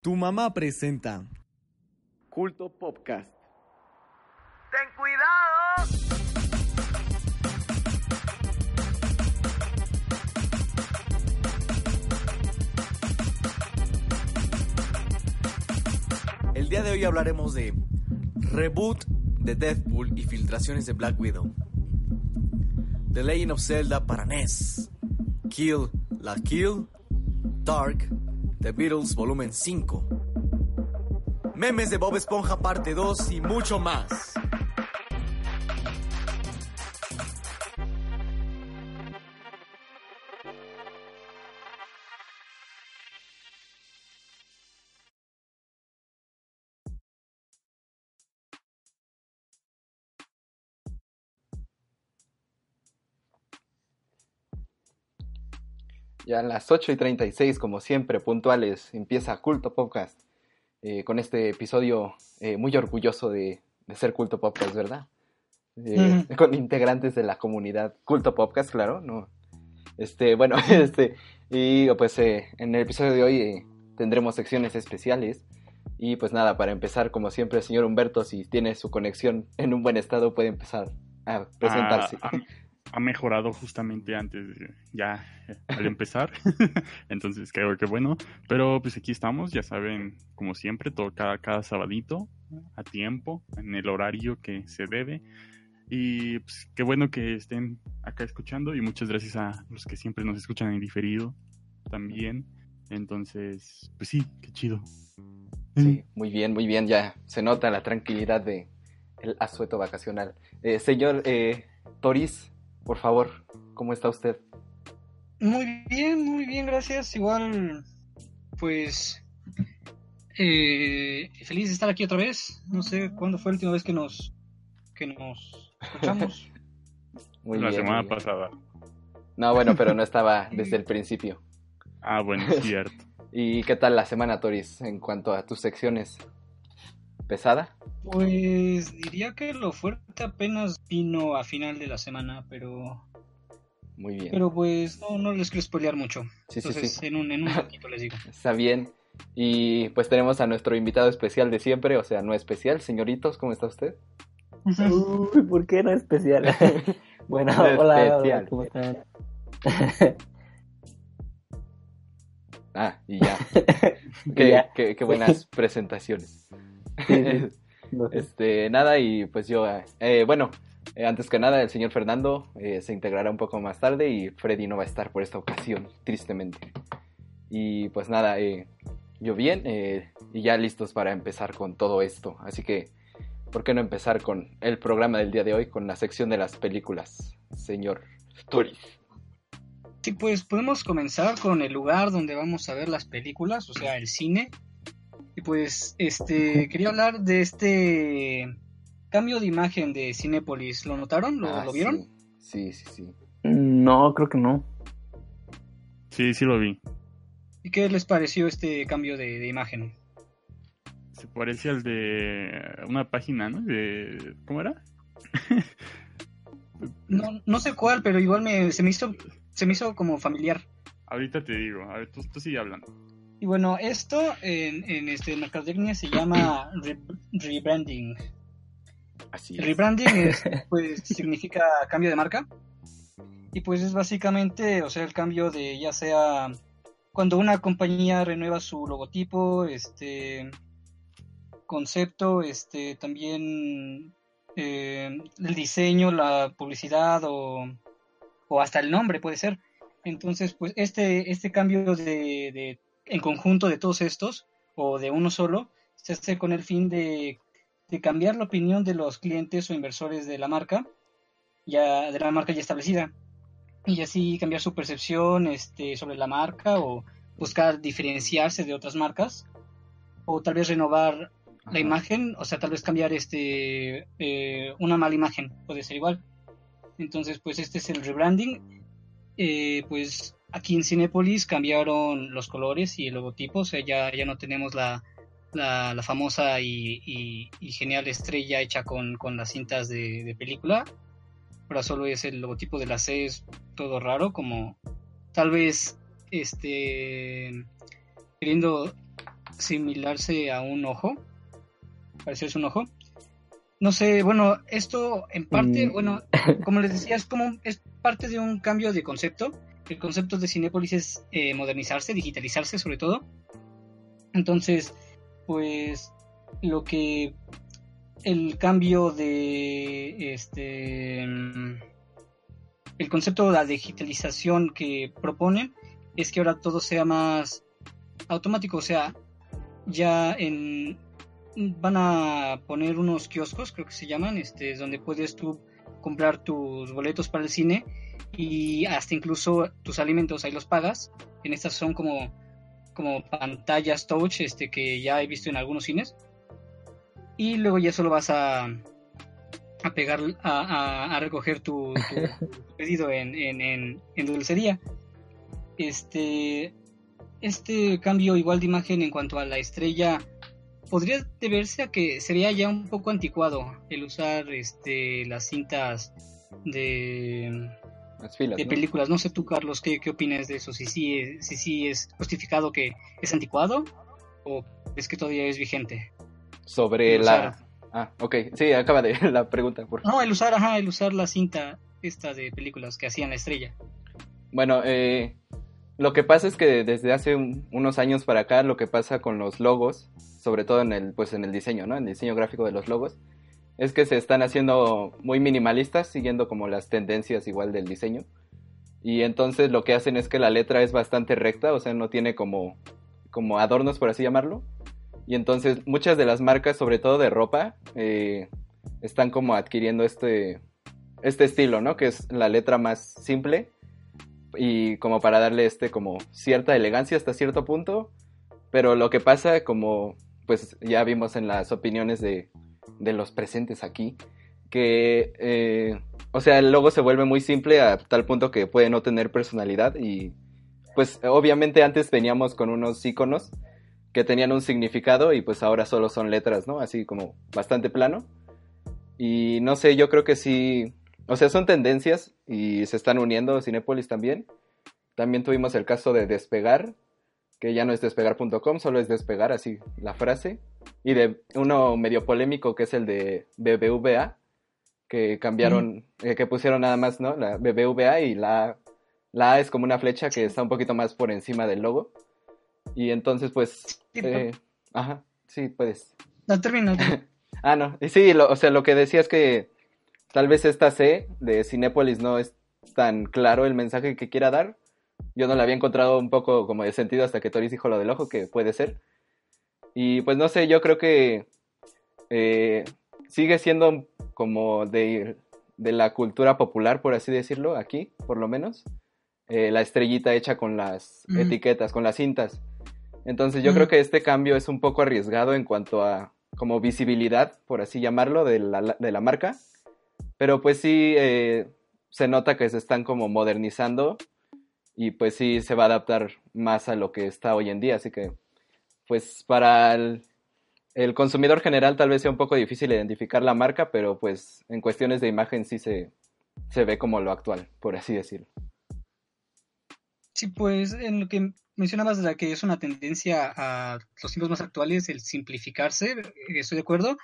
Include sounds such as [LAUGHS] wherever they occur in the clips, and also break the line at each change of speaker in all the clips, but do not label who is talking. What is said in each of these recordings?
Tu mamá presenta Culto Podcast.
¡Ten cuidado!
El día de hoy hablaremos de reboot de Deadpool y filtraciones de Black Widow. The Legend of Zelda para NES. Kill la Kill. Dark. The Beatles Volumen 5. Memes de Bob Esponja parte 2 y mucho más.
Ya a las 8 y 36, como siempre, puntuales, empieza Culto Podcast. eh, con este episodio eh, muy orgulloso de, de ser Culto Podcast, ¿verdad? Eh, Con integrantes de la comunidad Culto Podcast, claro, ¿no? Este, bueno, [LAUGHS] este, y pues en el episodio de hoy tendremos secciones especiales. Y pues nada, para empezar, como siempre, señor Humberto, si tiene su conexión en un buen estado, puede empezar a presentarse.
Ha, [LAUGHS] ha- mejorado justamente antes, de- ya eh, al empezar. [LAUGHS] Entonces creo que bueno. Pero pues aquí estamos, ya saben, como siempre, todo cada, cada sabadito, a tiempo, en el horario que se debe. Y pues qué bueno que estén acá escuchando y muchas gracias a los que siempre nos escuchan en diferido también. Entonces, pues sí, qué chido.
Sí, muy bien, muy bien, ya se nota la tranquilidad de el asueto vacacional. Eh, señor eh, Toris, por favor, ¿cómo está usted?
Muy bien, muy bien, gracias. Igual, pues, eh, feliz de estar aquí otra vez. No sé cuándo fue la última vez que nos, que nos escuchamos. [LAUGHS]
Muy
La
bien,
semana
muy bien.
pasada.
No, bueno, pero no estaba [LAUGHS] desde el principio.
Ah, bueno, [LAUGHS] es cierto.
¿Y qué tal la semana, Toris, en cuanto a tus secciones? ¿Pesada?
Pues diría que lo fuerte apenas vino a final de la semana, pero,
Muy bien.
pero pues no, no les quiero spoilear mucho.
sí, sí,
Entonces,
sí.
en un, en un [LAUGHS] ratito les digo.
Está bien. Y pues tenemos a nuestro invitado especial de siempre, o sea, no especial. Señoritos, ¿cómo está usted?
Uy, ¿por qué no especial? [LAUGHS] bueno,
No
hola,
especial.
hola, ¿cómo están?
Ah, y ya. [LAUGHS]
Y ya.
qué- qué buenas presentaciones.
Sí, sí. [LAUGHS] No sé.
Este, nada, y pues yo, eh, bueno, eh, antes que nada, el señor Fernando eh, se integrará un poco más tarde y Freddy no va a estar por esta ocasión, tristemente. Y pues nada, eh, yo bien, eh, y ya listos para empezar con todo esto. Así que, ¿por qué no empezar con el programa del día de hoy, con la sección de las películas, señor Toris?
Sí, pues podemos comenzar con el lugar donde vamos a ver las películas, o sea, el cine. Y pues, este, quería hablar de este cambio de imagen de Cinépolis. ¿Lo notaron? ¿Lo,
Ah,
lo vieron?
Sí, sí, sí. sí.
No, creo que no.
Sí, sí lo vi.
¿Y qué les pareció este cambio de, de imagen?
Se parece al de una página, ¿no? De... ¿Cómo era? [LAUGHS]
No, no sé cuál, pero igual me, se me hizo, se me hizo como familiar.
Ahorita te digo. A ver, tú, tú sigue hablando.
Y bueno, esto en, en este mercadotecnia se llama re- rebranding.
Así
El
es.
rebranding es, [LAUGHS] pues, significa cambio de marca. Y pues es básicamente, o sea, el cambio de ya sea cuando una compañía renueva su logotipo, este concepto, este también eh, el diseño, la publicidad o, o hasta el nombre puede ser. Entonces, pues este, este cambio de, de en conjunto de todos estos o de uno solo se hace con el fin de de cambiar la opinión de los clientes o inversores de la marca, ya de la marca ya establecida, y así cambiar su percepción este, sobre la marca o buscar diferenciarse de otras marcas, o tal vez renovar la imagen, o sea, tal vez cambiar este eh, una mala imagen, puede ser igual. Entonces, pues este es el rebranding. Eh, pues aquí en Cinepolis cambiaron los colores y el logotipo, o sea, ya, ya no tenemos la, la, la famosa y, y- y genial estrella hecha con, con las cintas de, de película. Ahora solo es el logotipo de la C, es todo raro, como tal vez este queriendo asimilarse a un ojo, parecerse un ojo. No sé, bueno, esto en parte,
Mm.
bueno, como les decía, es como es parte de un cambio de concepto. El concepto de Cinépolis es eh, modernizarse, digitalizarse sobre todo. Entonces, pues lo que el cambio de este mm, el concepto de la digitalización que proponen es que ahora todo sea más automático, o sea, ya en van a poner unos kioscos, creo que se llaman, este, donde puedes tú comprar tus boletos para el cine y hasta incluso tus alimentos ahí los pagas. En estas son como como pantallas touch este que ya he visto en algunos cines y luego ya solo vas a a pegar a, a- a recoger tu, tu- tu [LAUGHS] pedido en, en, en, en dulcería este este cambio igual de imagen en cuanto a la estrella podría deberse a que sería ya un poco anticuado el usar este las cintas de
Las filas,
de
¿no?
películas. No sé tú, Carlos, ¿qué, qué opinas de eso? Si sí, es- si sí es justificado que es anticuado o es que todavía es vigente.
Sobre
El
la...
usar-
Ah, ok. Sí, acaba de [LAUGHS] la pregunta. Por...
No, el usar, ajá, el usar la cinta esta de películas que hacían la estrella.
Bueno, eh, lo que pasa es que desde hace un- unos años para acá, lo que pasa con los logos, sobre todo en el, pues en el diseño, ¿no? En el diseño gráfico de los logos, es que se están haciendo muy minimalistas, siguiendo como las tendencias igual del diseño. Y entonces lo que hacen es que la letra es bastante recta, o sea, no tiene como, como adornos, por así llamarlo. Y entonces muchas de las marcas, sobre todo de ropa, eh, están como adquiriendo este, este estilo, ¿no? Que es la letra más simple y como para darle este como cierta elegancia hasta cierto punto. Pero lo que pasa, como pues ya vimos en las opiniones de, de los presentes aquí, que, eh, o sea, el logo se vuelve muy simple a tal punto que puede no tener personalidad y pues obviamente antes veníamos con unos iconos que tenían un significado y pues ahora solo son letras, ¿no? Así como bastante plano. Y no sé, yo creo que sí, o sea, son tendencias y se están uniendo Cinepolis también. También tuvimos el caso de Despegar, que ya no es despegar.com, solo es despegar, así la frase. Y de uno medio polémico que es el de BBVA, que cambiaron, eh, que pusieron nada más, ¿no? La BBVA y la, la A es como una flecha que está un poquito más por encima del logo. Y entonces, pues,
Sí,
eh, ajá, sí, puedes.
No, termino. [LAUGHS]
Ah, no. Y sí, lo- o sea, lo que decía es que tal vez esta C de Cinépolis no es tan claro el mensaje que quiera dar. Yo no le había encontrado un poco como de sentido hasta que Toris dijo lo del ojo, que puede ser. Y pues no sé, yo creo que eh, sigue siendo como de, de la cultura popular, por así decirlo, aquí, por lo menos. eh, la estrellita hecha con las etiquetas, con las cintas. Entonces yo creo que este cambio es un poco arriesgado en cuanto a como visibilidad, por así llamarlo, de la, de la marca. Pero pues sí eh, se nota que se están como modernizando y pues sí se va a adaptar más a lo que está hoy en día. Así que pues para el, consumidor general tal vez sea un poco difícil identificar la marca, pero pues en cuestiones de imagen sí se, se ve como lo actual, por así decirlo.
Sí, pues en lo que mencionabas de que es una tendencia a los tiempos más actuales, el simplificarse, eh, estoy de acuerdo.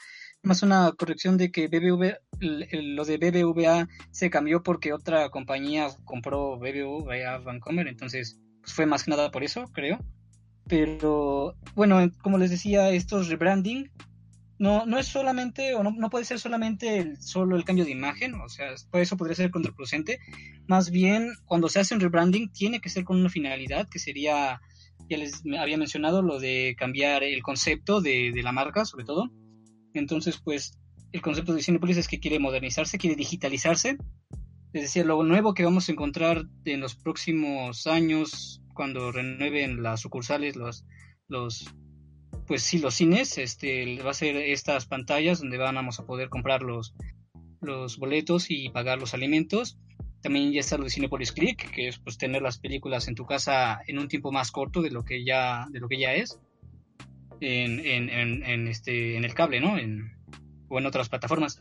Más una corrección de que BBV, el- el- lo de BBVA se cambió porque otra compañía compró BBVA Vancomer, entonces pues fue más que nada por eso, creo. Pero bueno, en- como les decía, estos rebranding no, no es solamente, o no, no puede ser solamente el, solo el cambio de imagen, o sea, por eso podría ser contraproducente. Más bien, cuando se hace un rebranding, tiene que ser con una finalidad, que sería, ya les había mencionado, lo de cambiar el concepto de, de la marca, sobre todo. Entonces, pues, el concepto de Cinepolis es que quiere modernizarse, quiere digitalizarse. Es decir, lo nuevo que vamos a encontrar en los próximos años, cuando renueven las sucursales, los, los pues sí, los cines, este, va a ser estas pantallas donde vamos a poder comprar los, los boletos y pagar los alimentos. También ya está lo de Cinepolis Click, que es pues tener las películas en tu casa en un tiempo más corto de lo que ya, de lo que ya es. En, en, en, este, en el cable, ¿no? En, o en otras plataformas.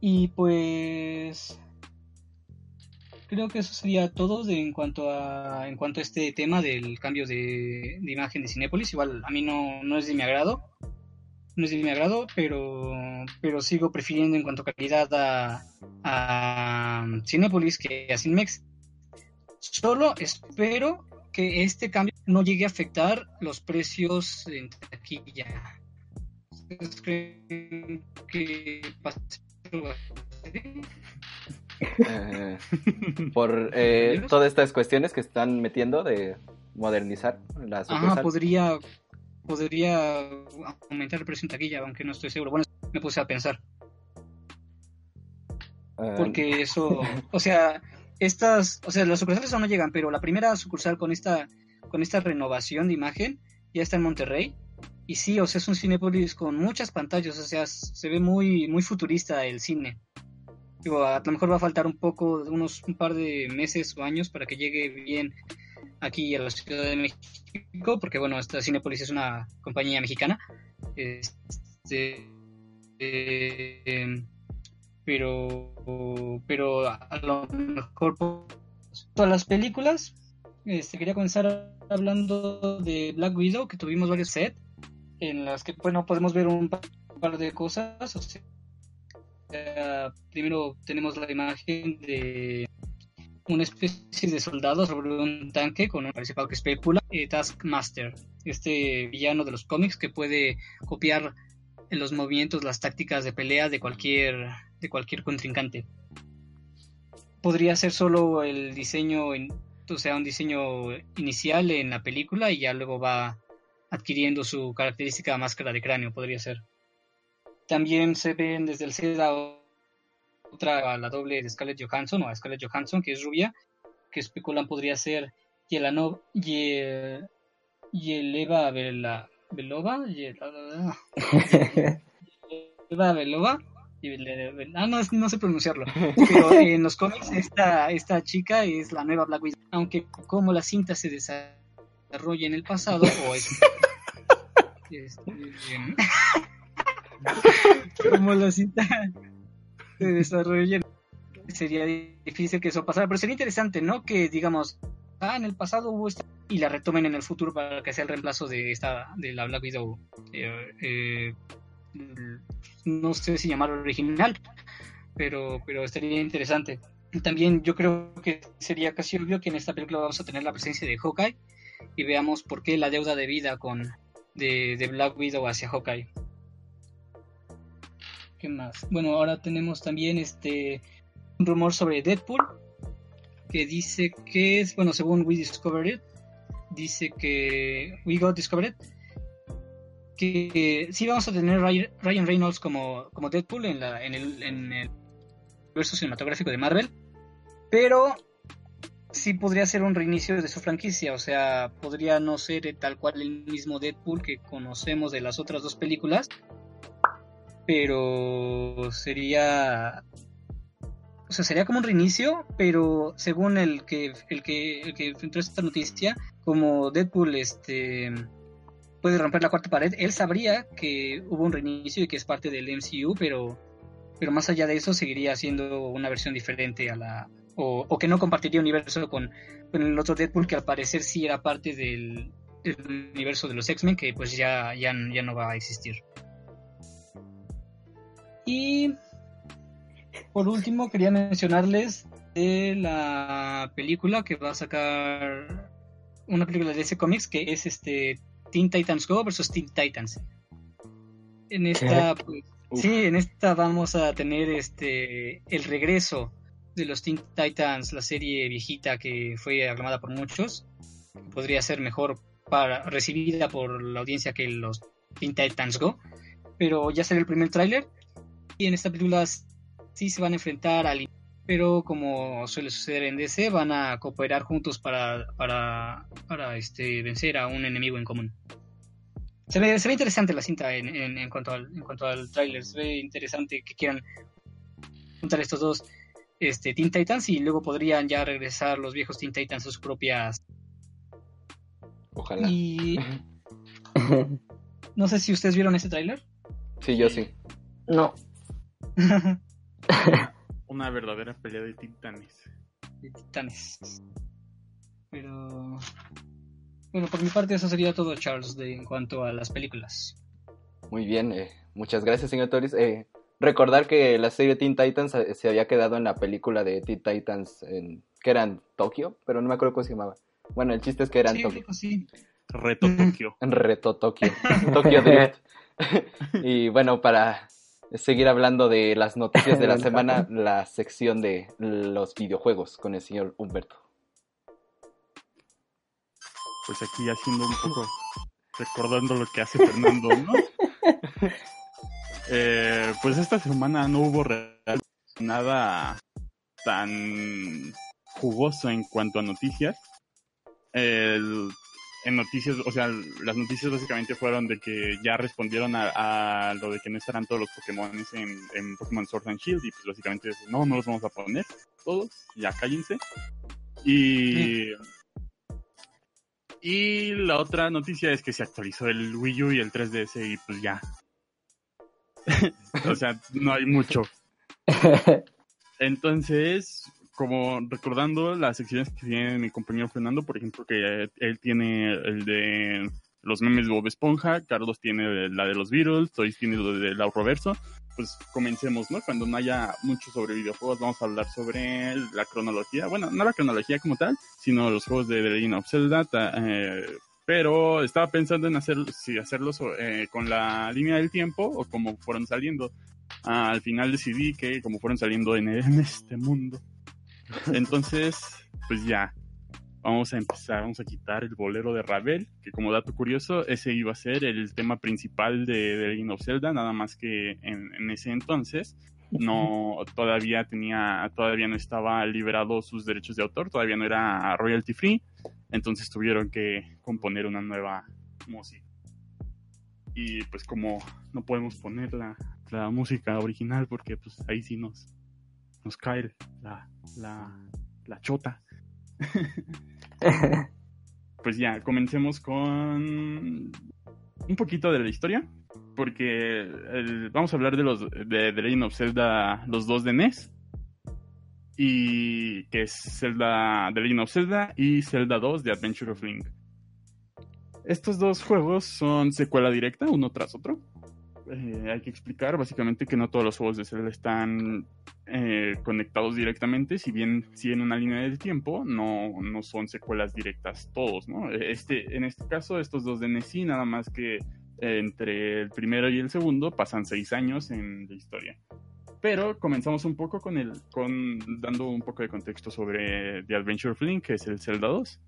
Y pues. creo que eso sería todo de, en cuanto a en cuanto a este tema del cambio de, imagen de Cinépolis. Igual a mí no, no es de mi agrado, no es de mi agrado, pero pero sigo prefiriendo en cuanto a calidad a, a Cinépolis que a Cinemex. Solo espero que este cambio no llegue a afectar los precios en taquilla. ¿Ustedes creen que?
Eh, por [LAUGHS] eh, todas estas cuestiones que están metiendo de modernizar la
Ajá, podría, podría aumentar el precio en taquilla, aunque no estoy seguro. Bueno, me puse a pensar,
Eh,
porque eso, o sea, estas, o sea, las sucursales aún no llegan, pero la primera sucursal con esta, con esta renovación de imagen ya está en Monterrey. Y sí, o sea, es un Cinépolis con muchas pantallas, o sea, se ve muy, muy futurista el cine. Digo, a lo mejor va a faltar un poco, unos un par de meses o años para que llegue bien aquí a la Ciudad de México, porque bueno, esta Cinepolis es una compañía mexicana. Este, eh, pero, pero a lo mejor por todas las películas, este, quería comenzar hablando de Black Widow, que tuvimos varios sets en las que bueno podemos ver un par de cosas. Primero tenemos la imagen de una especie de soldado sobre un tanque con un principal que especula, eh, Taskmaster, este villano de los cómics que puede copiar en los movimientos las tácticas de pelea de cualquier de cualquier contrincante. Podría ser solo el diseño, en- o sea, un diseño inicial en la película y ya luego va adquiriendo su característica máscara de cráneo, podría ser. También se ven desde el set a otra, a la doble de Scarlett Johansson o a Scarlett Johansson, que es rubia, que especulan podría ser Yelanov, Ye, Yeleva Belova, Yeleva [LAUGHS] Belova, ah, no, no sé pronunciarlo, [LAUGHS] pero en los cómics esta, esta chica es la nueva Black Widow, aunque como la cinta se desarrolla en el pasado, o es... [LAUGHS] este, [LAUGHS] como la cinta se desarrolla sería difícil que eso pasara, pero sería interesante, ¿no? Que digamos, ah, en el pasado hubo esta y la retomen en el futuro para que sea el reemplazo de esta de la Black Widow. eh, eh, no sé si llamarlo original, pero pero estaría interesante. También yo creo que sería casi obvio que en esta película vamos a tener la presencia de Hawkeye y veamos por qué la deuda de vida con de, de Black Widow hacia Hawkeye. ¿Qué más? Bueno, ahora tenemos también este un rumor sobre Deadpool que dice que es, bueno, según We Discovered dice que We Got Discovered que sí vamos a tener Ry- Ryan Reynolds como, como Deadpool en, la, en, el, en el universo cinematográfico de Marvel, pero sí podría ser un reinicio de su franquicia, o sea, podría no ser tal cual el mismo Deadpool que conocemos de las otras dos películas, pero sería o sea, sería como un reinicio, pero según el que el que el que esta noticia, como Deadpool este puede romper la cuarta pared, él sabría que hubo un reinicio y que es parte del MCU, pero pero más allá de eso seguiría siendo una versión diferente a la o, o que no compartiría universo con, con el otro Deadpool que al parecer sí era parte del, del universo de los X-Men que pues ya, ya ya no va a existir. Y por último, quería mencionarles de la película que va a sacar una película de ese cómics que es este Teen Titans Go versus Teen Titans. En esta, pues, sí, en esta vamos a tener este el regreso de los Teen Titans, la serie viejita que fue aclamada por muchos, podría ser mejor para recibida por la audiencia que los Teen Titans Go, pero ya será el primer tráiler. Y en esta película sí se van a enfrentar al pero como suele suceder en DC van a cooperar juntos para para, para este vencer a un enemigo en común se ve, se ve interesante la cinta en, en, en cuanto al en cuanto al tráiler se ve interesante que quieran juntar estos dos este Teen Titans y luego podrían ya regresar los viejos Teen Titans a sus propias
Ojalá.
y [LAUGHS] no sé si ustedes vieron ese tráiler
Sí, yo sí.
No. [LAUGHS]
Una verdadera pelea de titanes.
de titanes. Pero bueno, por mi parte eso sería todo, Charles, de, en cuanto a las películas.
Muy bien, eh, muchas gracias, señor Toris. Eh, recordar que la serie Teen Titans se había quedado en la película de Teen Titans, en, que era en Tokio, pero no me acuerdo cómo se llamaba. Bueno, el chiste es que era en
Sí,
Tokio.
sí.
Reto Tokio. [LAUGHS]
Reto Tokio. Tokio Drift. [LAUGHS] [LAUGHS] y bueno, para seguir hablando de las noticias de la [LAUGHS] semana, la sección de los videojuegos con el señor Humberto.
Pues aquí haciendo un poco, recordando lo que hace Fernando, ¿no? [LAUGHS] Eh, pues esta semana no hubo nada tan jugoso en cuanto a noticias. El- en noticias, o sea, las noticias básicamente fueron de que ya respondieron a, a lo de que no estarán todos los Pokémon en, en Pokémon Sword and Shield y pues básicamente es, no, no los vamos a poner todos, ya cállense. Y... Y la otra noticia es que se actualizó el Wii U y el 3DS y pues ya. [LAUGHS] o sea, no hay mucho. [LAUGHS] Entonces, como recordando las secciones que tiene mi compañero Fernando, por ejemplo, que él tiene el de los memes de Bob Esponja, Carlos tiene la de los Beatles, Toys tiene lo del Auroverso, pues comencemos, ¿no? Cuando no haya mucho sobre videojuegos, vamos a hablar sobre la cronología, bueno, no la cronología como tal, sino los juegos de The Legend of Zelda, eh, pero estaba pensando en hacer, si hacerlos eh, con la línea del tiempo o como fueron saliendo. Ah, al final decidí que como fueron saliendo en, en este mundo. Entonces, pues ya, vamos a empezar, vamos a quitar el bolero de Ravel, que como dato curioso, ese iba a ser el tema principal de The Legend of Zelda, nada más que en, en ese entonces no todavía tenía todavía no estaba liberado sus derechos de autor todavía no era royalty free entonces tuvieron que componer una nueva música. Y pues como no podemos poner la, la música original porque pues ahí sí nos nos cae la la, la chota. [LAUGHS] Pues ya comencemos con un poquito de la historia porque el- vamos a hablar de los de The Legend of Zelda los dos de NES y que es Zelda The Legend of Zelda y Zelda 2 de Adventure of Link. Estos dos juegos son secuela directa uno tras otro Eh, hay que explicar básicamente que no todos los juegos de Zelda están eh, conectados directamente si bien siguen una línea del tiempo no, no son secuelas directas todos ¿no? este, en este caso estos dos de NES sí nada más que entre el primero y el segundo pasan seis años en la historia. Pero comenzamos un poco con el, con dando un poco de contexto sobre The Adventure of Link, que es el Zelda 2.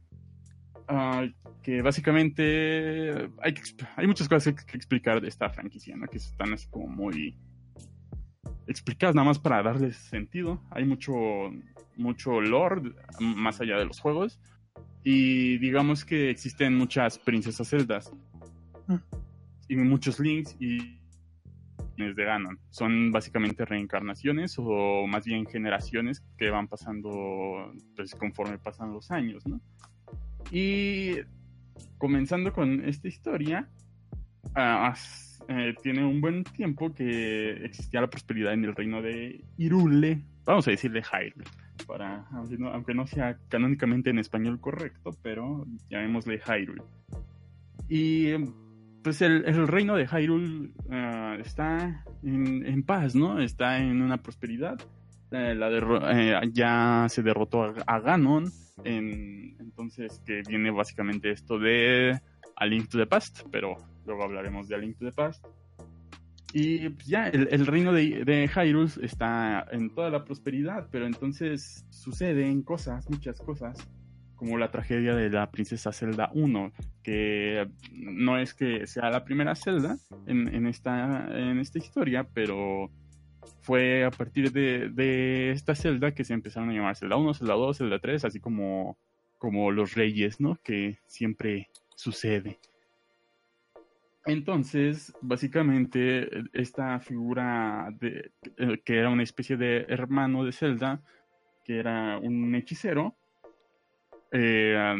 Ah, que básicamente hay, que hay muchas cosas que, que explicar de esta franquicia, ¿no? que están así como muy explicadas nada más para darles sentido. Hay mucho, mucho lore más allá de los juegos. Y digamos que existen muchas princesas celdas y muchos links y de Ganon. Son básicamente reencarnaciones o más bien generaciones que van pasando pues conforme pasan los años, ¿no? Y comenzando con esta historia, eh, tiene un buen tiempo que existía la prosperidad en el reino de Irule. Vamos a decirle Hyrule, para, aunque, no, aunque no sea canónicamente en español correcto, pero llamémosle Hyrule. Y pues el, reino de Hyrule ah, está en, paz, ¿no? Está en una prosperidad. Eh, la eh, ya se derrotó a Ganon. En- entonces, que viene básicamente esto de A Link to the Past, pero luego hablaremos de A Link to the Past. Y pues, ya, el, reino de, de Hyrule está en toda la prosperidad, pero entonces suceden cosas, muchas cosas, como la tragedia de la princesa Zelda 1, que no es que sea la primera Zelda en, en esta, en esta historia, pero fue a partir de, esta Zelda que se empezaron a llamar Zelda 1, Zelda 2, Zelda 3, así como, como los reyes, ¿no? Que siempre sucede. Entonces, básicamente, esta figura que era una especie de hermano de Zelda, que era un hechicero, eh,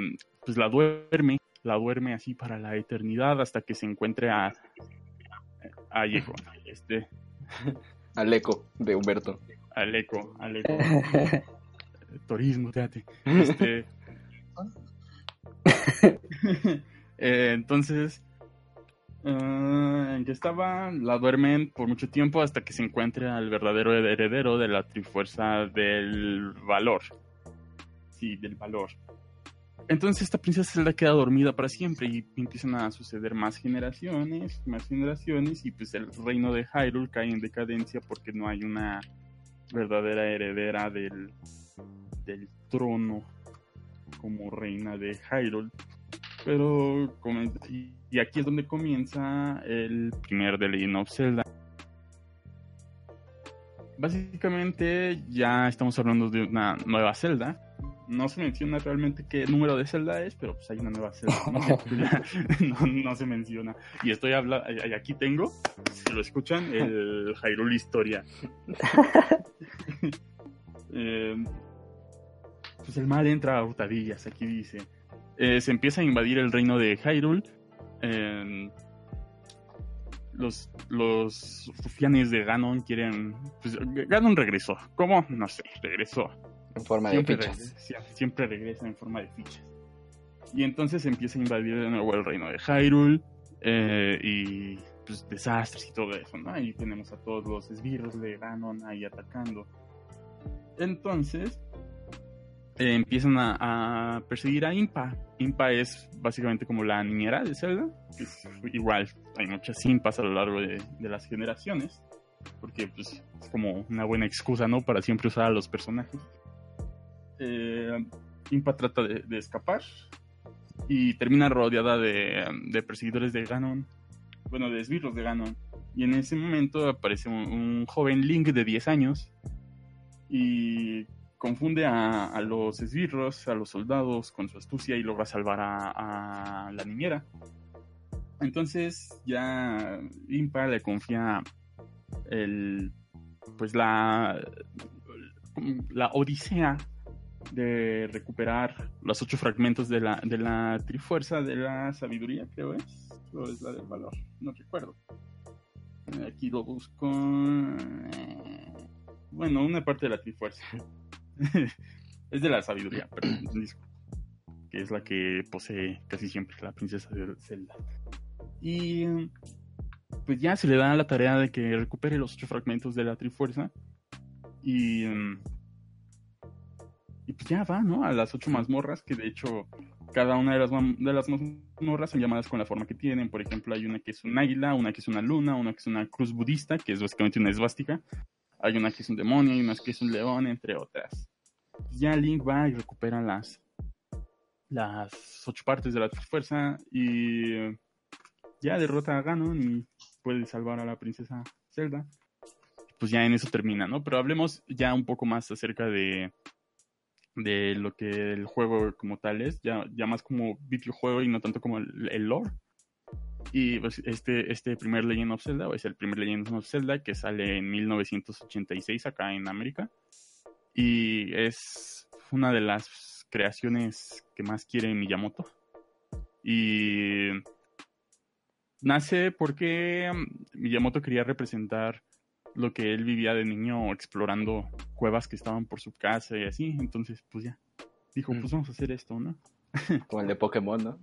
pues la duerme, la duerme así para la eternidad hasta que se encuentre a, a este, [LAUGHS]
Al eco de Humberto.
al eco, al eco. [LAUGHS] turismo, fíjate. Este, [LAUGHS] eh, entonces, en que estaba, la duermen por mucho tiempo hasta que se encuentre al verdadero heredero de la Trifuerza del Valor. Sí, del Valor. Entonces esta princesa Zelda queda dormida para siempre y empiezan a suceder más generaciones, más generaciones y pues el reino de Hyrule cae en decadencia porque no hay una verdadera heredera del, del trono como reina de Hyrule. Pero y, aquí es donde comienza el primer The Legend of Zelda. Básicamente ya estamos hablando de una nueva Zelda. No se menciona realmente qué número de Zelda es, pero pues hay una nueva Zelda. No, [LAUGHS] [LAUGHS] no, se menciona. Y estoy hablando, aquí tengo, si lo escuchan, el [LAUGHS] Hyrule Historia. eh, pues el mal entra a hurtadillas, aquí dice. Eh, se empieza a invadir el reino de Hyrule. Eh, los, los rufianes de Ganon quieren. Pues, Ganon regresó. ¿Cómo? No sé, regresó.
En forma
siempre
de fichas.
Regresa, siempre regresa en forma de fichas. Y entonces empieza a invadir de nuevo el reino de Hyrule. Eh, y pues desastres y todo eso, ¿no? Ahí tenemos a todos los esbirros de Ganon ahí atacando. Entonces, eh, empiezan a, a, perseguir a Impa. Impa es básicamente como la niñera de Zelda. Es, igual, hay muchas Impas a lo largo de, de, las generaciones. Porque pues, es como una buena excusa, ¿no? Para siempre usar a los personajes. Eh, Impa trata de, escapar. Y termina rodeada de, de, perseguidores de Ganon. Bueno, de esbirros de Ganon. Y en ese momento aparece un, joven Link de 10 años. Y confunde a, a, los esbirros, a los soldados con su astucia y logra salvar a, a la niñera. Entonces ya Impa le confía el pues la la odisea de recuperar los ocho fragmentos de la, de la trifuerza de la sabiduría, creo es, es la del valor, no recuerdo. Aquí lo busco. Bueno, una parte de la trifuerza. [LAUGHS] es de la sabiduría, pero que es la que posee casi siempre la princesa de Zelda. Y pues ya se le da la tarea de que recupere los ocho fragmentos de la Trifuerza. Y, y pues ya va, ¿no? A las ocho mazmorras, que de hecho cada una de las, de las mazmorras son llamadas con la forma que tienen. Por ejemplo, hay una que es un águila, una que es una luna, una que es una cruz budista, que es básicamente una esvástica. Hay una que es un demonio y una que es un león, entre otras. Ya Link va y recupera las, las ocho partes de la fuerza y ya derrota a Ganon y puede salvar a la princesa Zelda. Pues ya en eso termina, ¿no? Pero hablemos ya un poco más acerca de, de lo que el juego como tal es, ya, ya más como videojuego y no tanto como el, lore. Y pues este, este primer Legend of Zelda, es el primer Legend of Zelda que sale en 1986 acá en América. Y es una de las creaciones que más quiere Miyamoto. Y nace porque Miyamoto quería representar lo que él vivía de niño explorando cuevas que estaban por su casa y así. Entonces, pues ya, dijo, pues vamos a hacer esto, ¿no? [LAUGHS]
Como el de Pokémon, ¿no?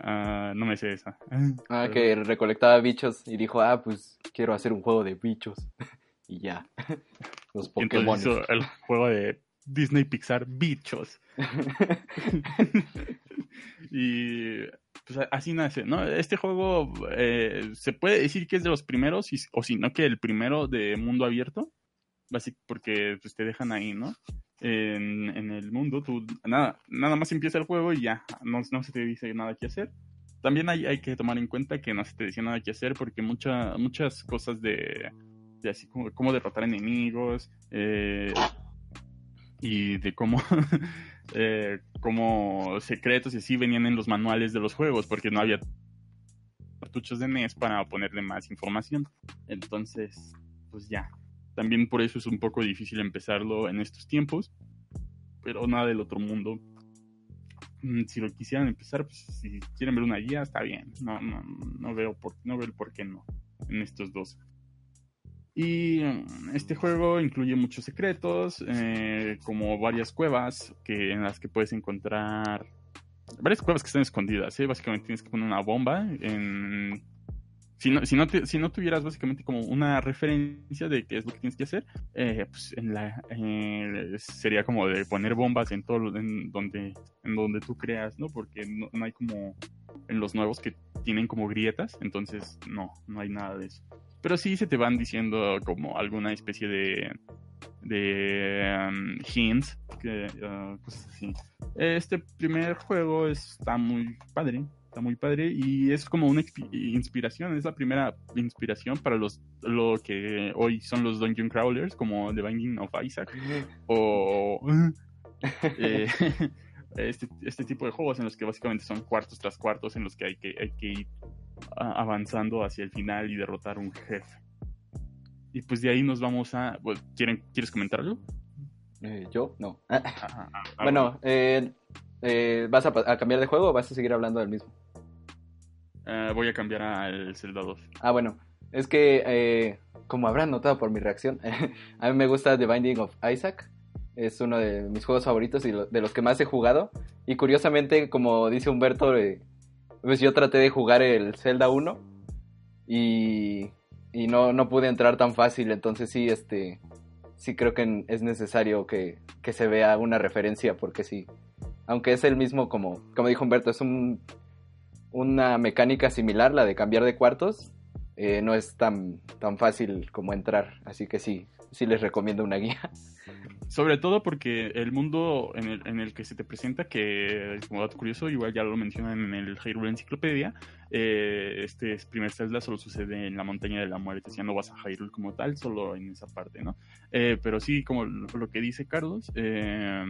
Uh, no me sé esa. [LAUGHS]
Ah, Pero... que recolectaba bichos y dijo, ah, pues quiero hacer un juego de bichos. [LAUGHS] y ya. Los Pokémon.
El juego de Disney Pixar Bichos. y pues así nace, ¿no? Este juego eh, se puede decir que es de los primeros, o si no que el primero de mundo abierto. Básicamente porque pues, te dejan ahí, ¿no? En, el mundo, tú nada, nada más empieza el juego y ya, no, no se te dice nada que hacer. También hay, hay, que tomar en cuenta que no se te dice nada que hacer porque mucha, muchas cosas de, de así como cómo derrotar enemigos eh, y de cómo, [LAUGHS] eh, cómo secretos y así venían en los manuales de los juegos porque no había cartuchos de NES para ponerle más información. Entonces, pues ya, también por eso es un poco difícil empezarlo en estos tiempos, pero nada del otro mundo. Si lo quisieran empezar, pues si quieren ver una guía, está bien. No, no, no veo por, no veo el por qué no en estos dos. Y mm, este juego incluye muchos secretos, eh, como varias cuevas que, en las que puedes encontrar varias cuevas que están escondidas. ¿eh? Básicamente tienes que poner una bomba en si no, si no, tuvieras básicamente como una referencia de qué es lo que tienes que hacer, eh, pues en la, eh, sería como de poner bombas en todo en donde, en donde tú creas, ¿no? Porque no, no hay como en los nuevos que tienen como grietas, entonces no, no hay nada de eso. Pero sí se te van diciendo como alguna especie de de um, hints, que, uh, cosas así. Este primer juego está muy padre, está muy padre y es como una inspiración, es la primera inspiración para los lo que hoy son los dungeon crawlers como The Binding of Isaac o [LAUGHS] eh, [LAUGHS] este, este tipo de juegos en los que básicamente son cuartos tras cuartos en los que hay que, hay que ir ah, avanzando hacia el final y derrotar un jefe. Y pues de ahí nos vamos a... bueno, ¿quieren, ¿Quieres comentar algo?
Eh, ¿Yo? No.
Ah, [LAUGHS]
bueno, eh, eh, ¿vas a, cambiar de juego o vas a seguir hablando del mismo?
Eh, voy a cambiar al Zelda 2.
Ah, bueno, es que, eh, como habrán notado por mi reacción, [LAUGHS] a mí me gusta The Binding of Isaac. Es uno de mis juegos favoritos y de los que más he jugado. Y curiosamente, como dice Humberto, eh, pues yo traté de jugar el Zelda 1 y, y no, no pude entrar tan fácil. Entonces sí, este, sí creo que es necesario que, que se vea una referencia porque sí. Aunque es el mismo, como, como dijo Humberto, es un, una mecánica similar, la de cambiar de cuartos, eh, no es tan, tan fácil como entrar. Así que sí, sí les recomiendo una guía. [LAUGHS]
Sobre todo porque el mundo en el, que se te presenta, que como dato curioso, igual ya lo mencionan en el Hyrule Enciclopedia, eh, este primer Zelda solo sucede en la montaña de la muerte, ya no vas a Hyrule como tal, solo en esa parte, ¿no? Eh, pero sí, como lo, que dice Carlos, eh,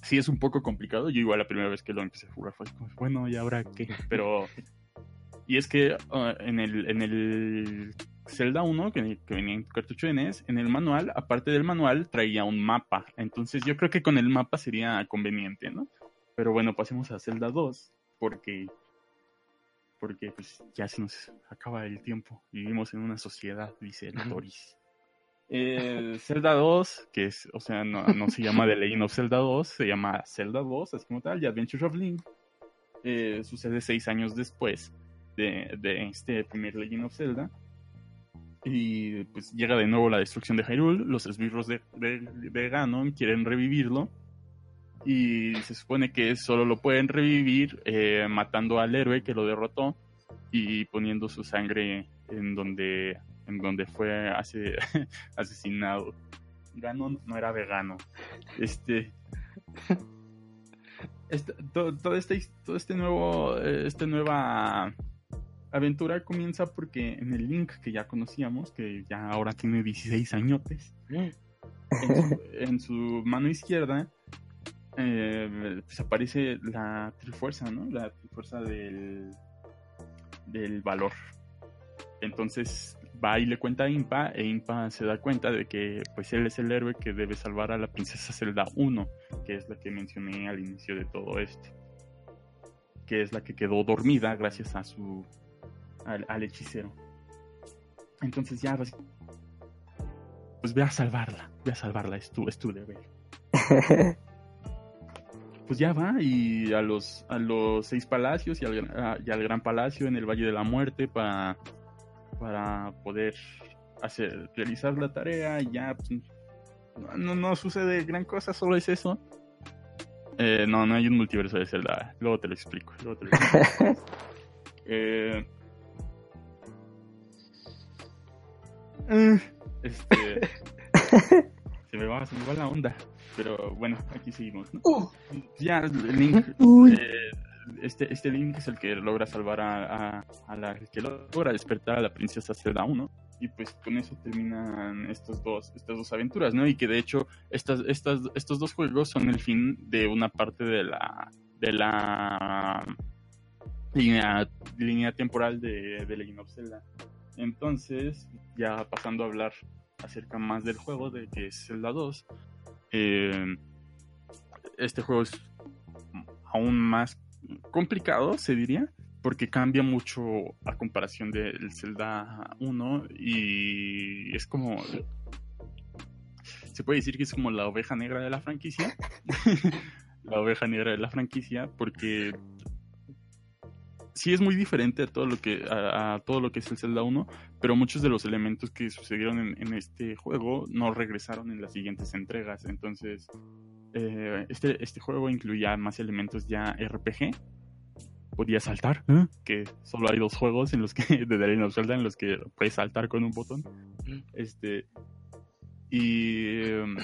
sí es un poco complicado. Yo igual la primera vez que lo empecé a jugar fue como, bueno, ¿y ahora qué? Pero... Y es que ah, en, el, en el Zelda 1, que, que venía en cartucho de NES, en el manual, aparte del manual, traía un mapa. Entonces yo creo que con el mapa sería conveniente, ¿no? Pero bueno, pasemos a Zelda 2, porque porque pues ya se nos acaba el tiempo. Vivimos en una sociedad, dice el Doris. Eh, [LAUGHS] Zelda 2, que es, o sea, no, no se llama The Legend of Zelda 2, se llama Zelda 2, así como tal, y Adventures of Link. Eh, sucede seis años después de, de este primer Legend of Zelda. Y pues llega de nuevo la destrucción de Hyrule. Los esbirros de, de, de Ganon quieren revivirlo. Y se supone que solo lo pueden revivir eh, matando al héroe que lo derrotó y poniendo su sangre en donde, en donde fue ase- [LAUGHS] asesinado. Ganon no era vegano. Este. [LAUGHS] este- to- todo, este, todo este nuevo. Esta nueva aventura comienza porque en el Link que ya conocíamos, que ya ahora tiene 16 añotes, en su, mano izquierda eh, pues aparece la trifuerza, ¿no? La trifuerza del, del valor. Entonces va y le cuenta a Impa e Impa se da cuenta de que pues él es el héroe que debe salvar a la princesa Zelda 1, que es la que mencioné al inicio de todo esto. Que es la que quedó dormida gracias a su al, al hechicero. Entonces ya pues, pues ve a salvarla, ve a salvarla, es tu, es tu deber [LAUGHS] pues ya va y a los a los seis palacios y al, gran- a- y al gran palacio en el Valle de la Muerte para para poder hacer realizar la tarea y ya pues, no, no, no sucede gran cosa solo es eso Eh, no no hay un multiverso de Zelda luego te lo explico luego te lo explico. [LAUGHS] Eh, eh, [LAUGHS] este [LAUGHS] se me va se me va la onda. Pero bueno aquí seguimos ¿no?
Uh,
ya Link
Uy.
eh, este, este Link es el que logra salvar a, a, a la que logra despertar a la princesa Zelda 1 y pues con eso terminan estos dos estas dos aventuras no y que de hecho estas estas estos dos juegos son el fin de una parte de la de la línea, línea temporal de, de Legend of Zelda entonces ya pasando a hablar acerca más del juego de que es Zelda 2 eh, este juego es aún más complicado, se diría, porque cambia mucho a comparación del Zelda 1 y es como se puede decir que es como la oveja negra de la franquicia. [LAUGHS] La oveja negra de la franquicia porque sí es muy diferente a todo lo que a, todo lo que es el Zelda 1 pero muchos de los elementos que sucedieron en, este juego no regresaron en las siguientes entregas entonces eh, este, este juego incluía más elementos ya RPG podía saltar, ¿eh? que solo hay dos juegos en los que [LAUGHS] de Legend of Zelda en los que puedes saltar con un botón. Este y em,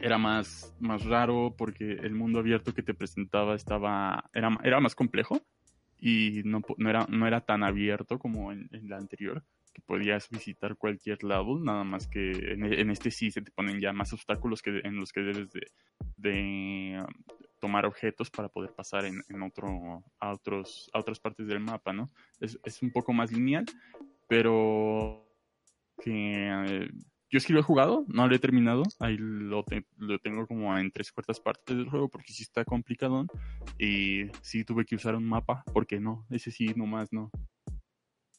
era más, más raro porque el mundo abierto que te presentaba estaba era, era más complejo y no, no, era, no era tan abierto como en, la anterior, que podías visitar cualquier lado, nada más que en, este sí se te ponen ya más obstáculos que en los que debes de, de tomar objetos para poder pasar en, en, otro, a, otros, a otras partes del mapa, ¿no? Es, es un poco más lineal, pero que eh, yo sí lo he jugado, no lo he terminado, ahí lo, lo tengo como en tres cuartas partes del juego porque sí está complicado y sí tuve que usar un mapa porque no, ese sí nomás no,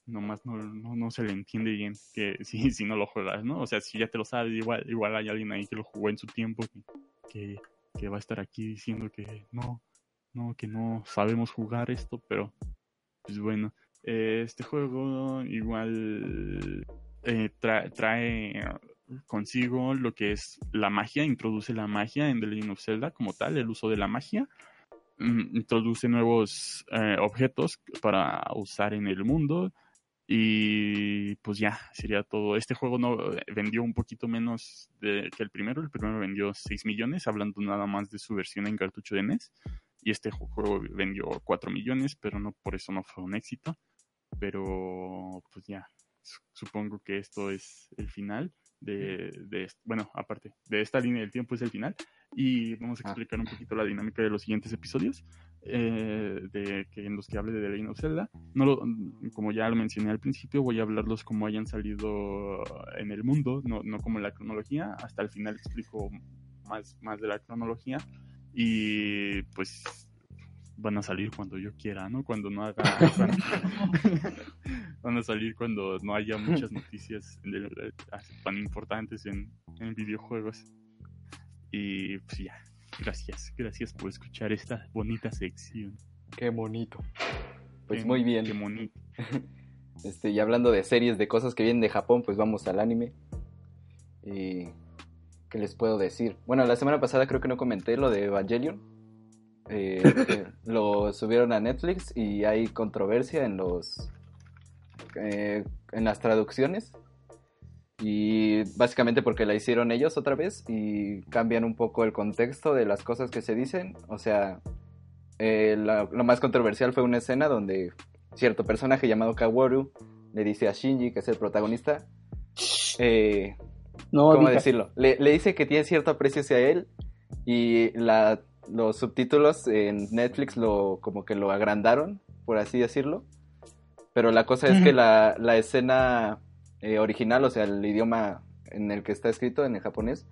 nomás no, no, no se le entiende bien que [LAUGHS] si, si no lo juegas, ¿no? O sea, si ya te lo sabes, igual, igual hay alguien ahí que lo jugó en su tiempo que, que va a estar aquí diciendo que no, no, que no sabemos jugar esto, pero pues bueno, este juego igual eh, trae consigo lo que es la magia, introduce la magia en The Legend of Zelda como tal, el uso de la magia, mm, introduce nuevos eh, objetos para usar en el mundo, y pues ya, sería todo. Este juego no vendió un poquito menos que el primero. El primero vendió 6 millones, hablando nada más de su versión en cartucho de NES. Y este juego vendió 4 millones, pero no por eso no fue un éxito. Pero pues ya, supongo que esto es el final de, de, bueno, aparte de esta línea del tiempo es el final y vamos a ah. explicar un poquito la dinámica de los siguientes episodios eh, de que en los que hable de The Legend of Zelda. No lo, como ya lo mencioné al principio, voy a hablarlos como hayan salido en el mundo, no, no como en la cronología. Hasta el final explico más, más de la cronología y pues van a salir cuando yo quiera, ¿no? Cuando no haga... [LAUGHS] [LAUGHS] van a salir cuando no haya muchas noticias tan importantes en, en videojuegos. Y pues ya, gracias, gracias por escuchar esta bonita sección.
Qué bonito. Pues muy bien.
Qué bonito. [LAUGHS]
Este, y hablando de series, de cosas que vienen de Japón, pues vamos al anime. Y... ¿Qué les puedo decir? Bueno, la semana pasada creo que no comenté lo de Evangelion. Eh, lo subieron a Netflix y hay controversia en los eh, en las traducciones y básicamente porque la hicieron ellos otra vez y cambian un poco el contexto de las cosas que se dicen. O sea, eh, lo más controversial fue una escena donde cierto personaje llamado Kaworu le dice a Shinji, que es el protagonista, eh, ¿cómo decirlo? Le, dice que tiene cierto aprecio hacia él y los subtítulos en Netflix lo como que lo agrandaron, por así decirlo. Pero la cosa es que la, la escena eh, original, o sea, el idioma en el que está escrito, en el japonés,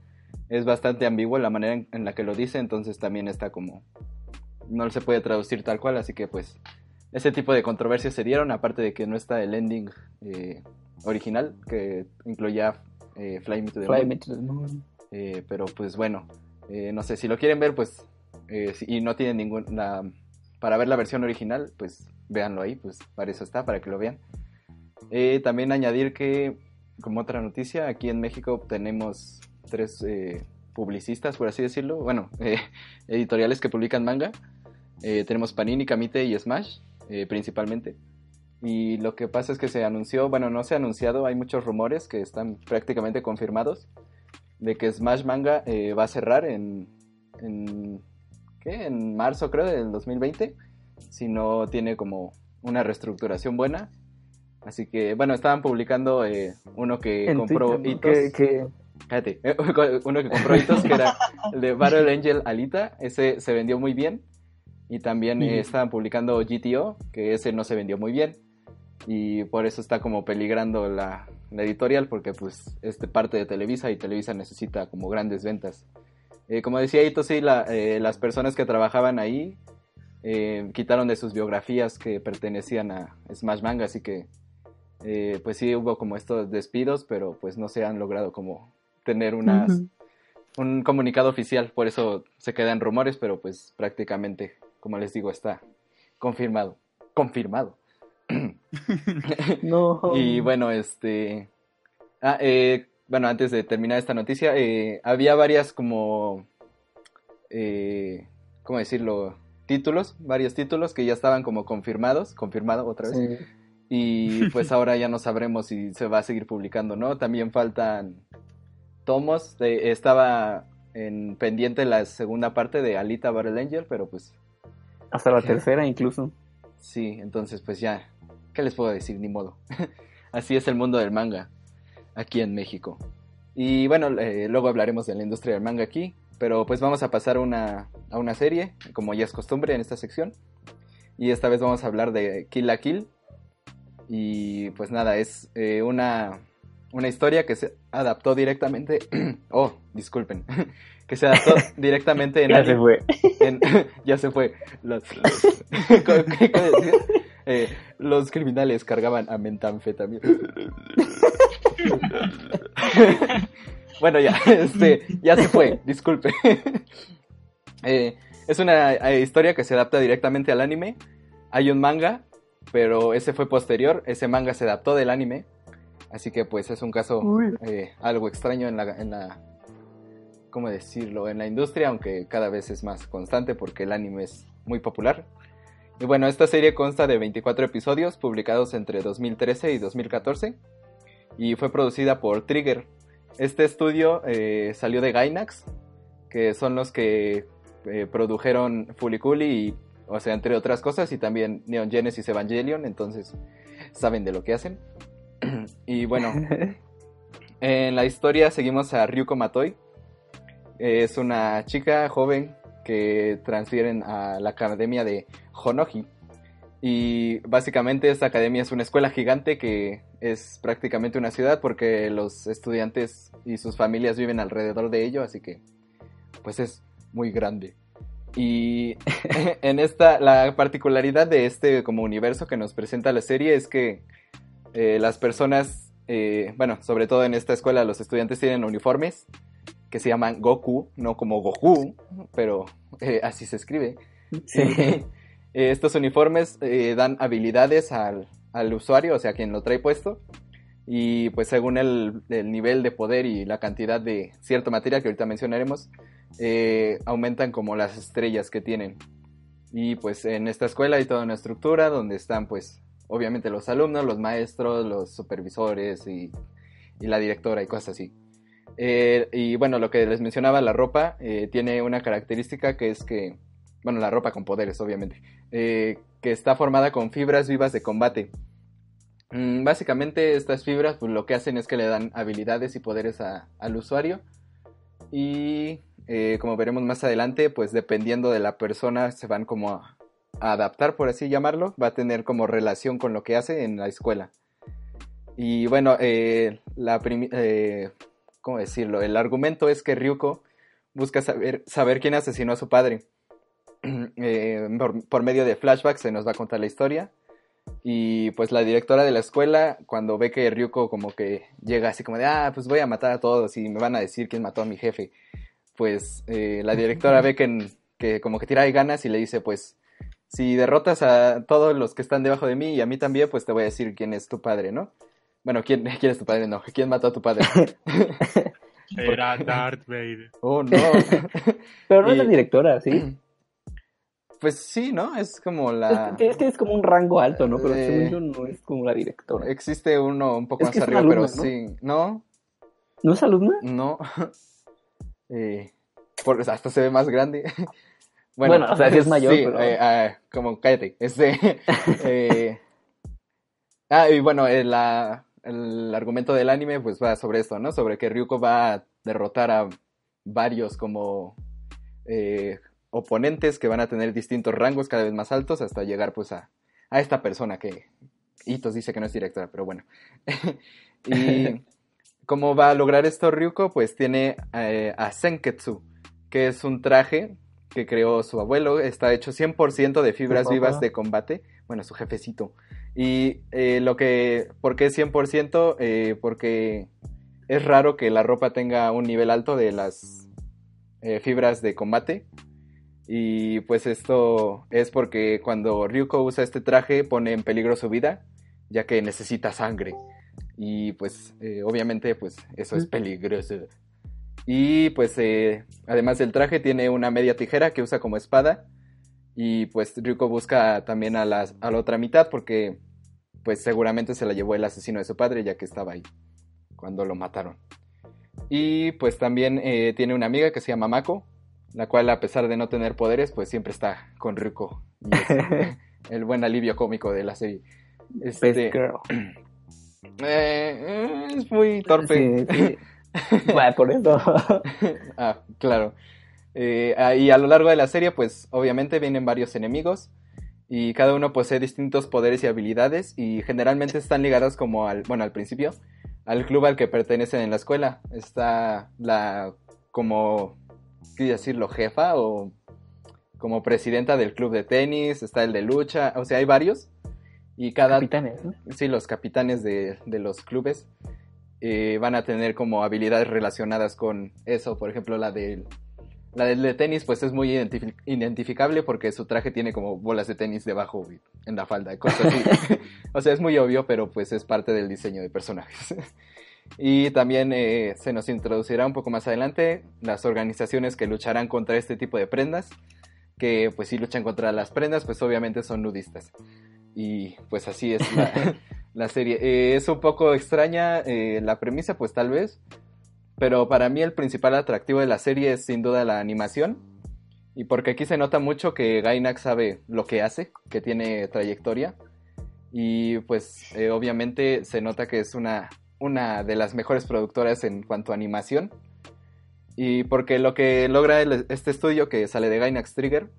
es bastante ambiguo la manera en, la que lo dice, entonces también está como... No se puede traducir tal cual, así que pues ese tipo de controversias se dieron, aparte de que no está el ending eh, original, que incluía eh, Fly Me to the Moon. pero pues bueno, no sé, si lo quieren ver, pues, y no tienen ninguna... Para ver la versión original, pues véanlo ahí, pues para eso está, para que lo vean. Eh, también añadir que, como otra noticia, aquí en México tenemos tres eh, publicistas, por así decirlo, bueno, [LAUGHS] eh, editoriales que publican manga. tenemos Panini, Kamite y Smash, principalmente. Y lo que pasa es que se anunció, bueno, no se ha anunciado, hay muchos rumores que están prácticamente confirmados de que Smash Manga va a cerrar en, en, ¿qué? En marzo creo del 2020, si no tiene como una reestructuración buena Así que, bueno, estaban publicando eh, uno que compró hitos. Que, [LAUGHS] uno que compró hitos, que era el de Battle Angel Alita. Ese se vendió muy bien. Y también eh, estaban publicando GTO, que ese no se vendió muy bien. Y por eso está como peligrando la, editorial, porque pues es parte de Televisa y Televisa necesita como grandes ventas. Eh, como decía Ito, sí, la, las personas que trabajaban ahí eh, quitaron de sus biografías que pertenecían a Smash Manga, así que eh, pues sí hubo como estos despidos, pero pues no se han logrado como tener unas, un comunicado oficial, por eso se quedan rumores, pero pues prácticamente, como les digo, está confirmado. Confirmado. [LAUGHS] [LAUGHS]
No.
Y bueno, este. Ah, eh, bueno, antes de terminar esta noticia, eh, había varias como. Eh, ¿Cómo decirlo? Títulos, varios títulos que ya estaban como confirmados, confirmado otra vez.
Sí.
Y [LAUGHS] pues ahora ya no sabremos si se va a seguir publicando, ¿no? También faltan tomos. de- estaba en pendiente la segunda parte de Alita Battle Angel, pero pues
Hasta la tercera incluso.
Sí, entonces pues ya, ¿qué les puedo decir? Ni modo. [LAUGHS] Así es el mundo del manga aquí en México. Y bueno, eh, luego hablaremos de la industria del manga aquí, pero pues vamos a pasar una, a una serie, como ya es costumbre en esta sección. Y esta vez vamos a hablar de Kill la Kill. Y pues nada, es eh, una, una historia que se adaptó directamente... [CLEARS THROAT] oh, disculpen. [LAUGHS] que se adaptó [LAUGHS] directamente en
Ya se fue. [LAUGHS]
en- ya se fue. Los, ¿Cómo- qué- cómo decía? Eh, los criminales cargaban a metanfetamina. [LAUGHS] bueno, ya, este, ya se fue, disculpe. [LAUGHS] Eh, es una eh, historia que se adapta directamente al anime. Hay un manga, pero ese fue posterior. Ese manga se adaptó del anime. Así que pues es un caso eh, algo extraño en la, en la ¿cómo decirlo? En la industria, aunque cada vez es más constante porque el anime es muy popular. Y bueno, esta serie consta de 24 episodios publicados entre 2013 y 2014 y fue producida por Trigger. Este estudio eh, salió de Gainax, que son los que eh, produjeron Fuliculi y, o sea, entre otras cosas, y también Neon Genesis Evangelion, entonces saben de lo que hacen. [CLEARS THROAT] y bueno, [LAUGHS] en la historia seguimos a Ryuko Matoi. Es una chica joven que transfieren a la academia de Honoji. Y básicamente esta academia es una escuela gigante que es prácticamente una ciudad porque los estudiantes y sus familias viven alrededor de ello, así que pues es muy grande. Y [LAUGHS] en esta, la particularidad de este como universo que nos presenta la serie es que eh, las personas, eh, bueno, sobre todo en esta escuela los estudiantes tienen uniformes que se llaman Goku, no como Goku, pero eh, así se escribe.
Sí. [LAUGHS]
Estos uniformes dan habilidades al, al usuario, o sea, quien lo trae puesto. Y pues según el, el nivel de poder y la cantidad de cierto material que ahorita mencionaremos, eh, aumentan como las estrellas que tienen. Y pues en esta escuela hay toda una estructura donde están pues obviamente los alumnos, los maestros, los supervisores y, la directora y cosas así. Eh, y bueno, lo que les mencionaba, la ropa eh, tiene una característica que es que, bueno, la ropa con poderes, obviamente, que está formada con fibras vivas de combate. Mm, básicamente estas fibras pues, lo que hacen es que le dan habilidades y poderes al usuario. Y eh, como veremos más adelante, pues dependiendo de la persona se van como a, adaptar, por así llamarlo. Va a tener como relación con lo que hace en la escuela. Y bueno, eh, eh, ¿cómo decirlo? El argumento es que Ryuko busca saber, saber quién asesinó a su padre. [CLEARS THROAT] Eh, por, por medio de flashbacks se nos va a contar la historia. Y pues la directora de la escuela, cuando ve que Ryuko como que llega así como de, ah, pues voy a matar a todos y me van a decir quién mató a mi jefe, pues eh, la directora ve que, que como que tira de ganas y le dice, pues si derrotas a todos los que están debajo de mí y a mí también, pues te voy a decir quién es tu padre, ¿no? Bueno, ¿quién, [LAUGHS] quién es tu padre? No, ¿quién mató a tu padre? [LAUGHS]
Era Darth Vader.
oh, no. [LAUGHS]
Pero no es la directora, ¿sí? [CLEARS THROAT]
Pues sí, ¿no? Es como la...
Es, es que es como un rango alto, ¿no? Pero
Eh,
según yo no es como la directora.
Existe uno un poco
Es
más
que
arriba,
una
pero
alumna, ¿no?
sí. No,
¿No es alumna?
no. [LAUGHS] Eh, por- hasta se ve más grande. [LAUGHS]
Bueno, o sea, sí es mayor,
sí,
pero-
eh, ah, como cállate. Este, [LAUGHS] eh, ah, y bueno, eh, la- el argumento del anime pues va sobre esto, ¿no? Sobre que Ryuko va a derrotar a varios como eh, oponentes que van a tener distintos rangos cada vez más altos hasta llegar pues a, a esta persona que Itos dice que no es directora, pero bueno. [LAUGHS] y cómo va a lograr esto Ryuko, pues tiene eh, a Senketsu, que es un traje que creó su abuelo. Está hecho 100% de fibras vivas de combate. Bueno, su jefecito. Y eh, lo que, ¿por qué 100%? Eh, porque es raro que la ropa tenga un nivel alto de las eh, fibras de combate. Y pues esto es porque cuando Ryuko usa este traje pone en peligro su vida, ya que necesita sangre. Y pues eh, obviamente pues eso es peligroso. Y pues eh, además del traje tiene una media tijera que usa como espada. Y pues Ryuko busca también a, las- a la otra mitad porque pues seguramente se la llevó el asesino de su padre ya que estaba ahí cuando lo mataron. Y pues también eh, tiene una amiga que se llama Mako, la cual a pesar de no tener poderes pues siempre está con Ryuko. Y es [LAUGHS] el buen alivio cómico de la serie.
Best
Este,
Girl.
eh, [CLEARS THROAT] eh, es muy torpe.
Sí, sí. [LAUGHS] Bueno, por eso. [LAUGHS]
Ah, claro. Eh, y a lo largo de la serie, pues obviamente vienen varios enemigos y cada uno posee distintos poderes y habilidades y generalmente están ligados como al, bueno, al principio, al club al que pertenecen en la escuela. Está la, como, ¿qué decirlo? Jefa o como presidenta del club de tenis, está el de lucha, o sea, hay varios y cada,
Capitanes, ¿no?
sí, los capitanes de, de los clubes eh, van a tener como habilidades relacionadas con eso. Por ejemplo, la del, la del de tenis, pues es muy identifi- identificable porque su traje tiene como bolas de tenis debajo en la falda, cosas así. [LAUGHS] o sea, es muy obvio, pero pues es parte del diseño de personajes. Y también eh, se nos introducirá un poco más adelante las organizaciones que lucharán contra este tipo de prendas. Que pues si luchan contra las prendas, pues obviamente son nudistas. Y pues así es la, [LAUGHS] la serie. Eh, es un poco extraña eh, la premisa, pues tal vez. Pero para mí el principal atractivo de la serie es sin duda la animación. Y porque aquí se nota mucho que Gainax sabe lo que hace, que tiene trayectoria. Y pues eh, obviamente se nota que es una, una de las mejores productoras en cuanto a animación. Y porque lo que logra este estudio que sale de Gainax Trigger,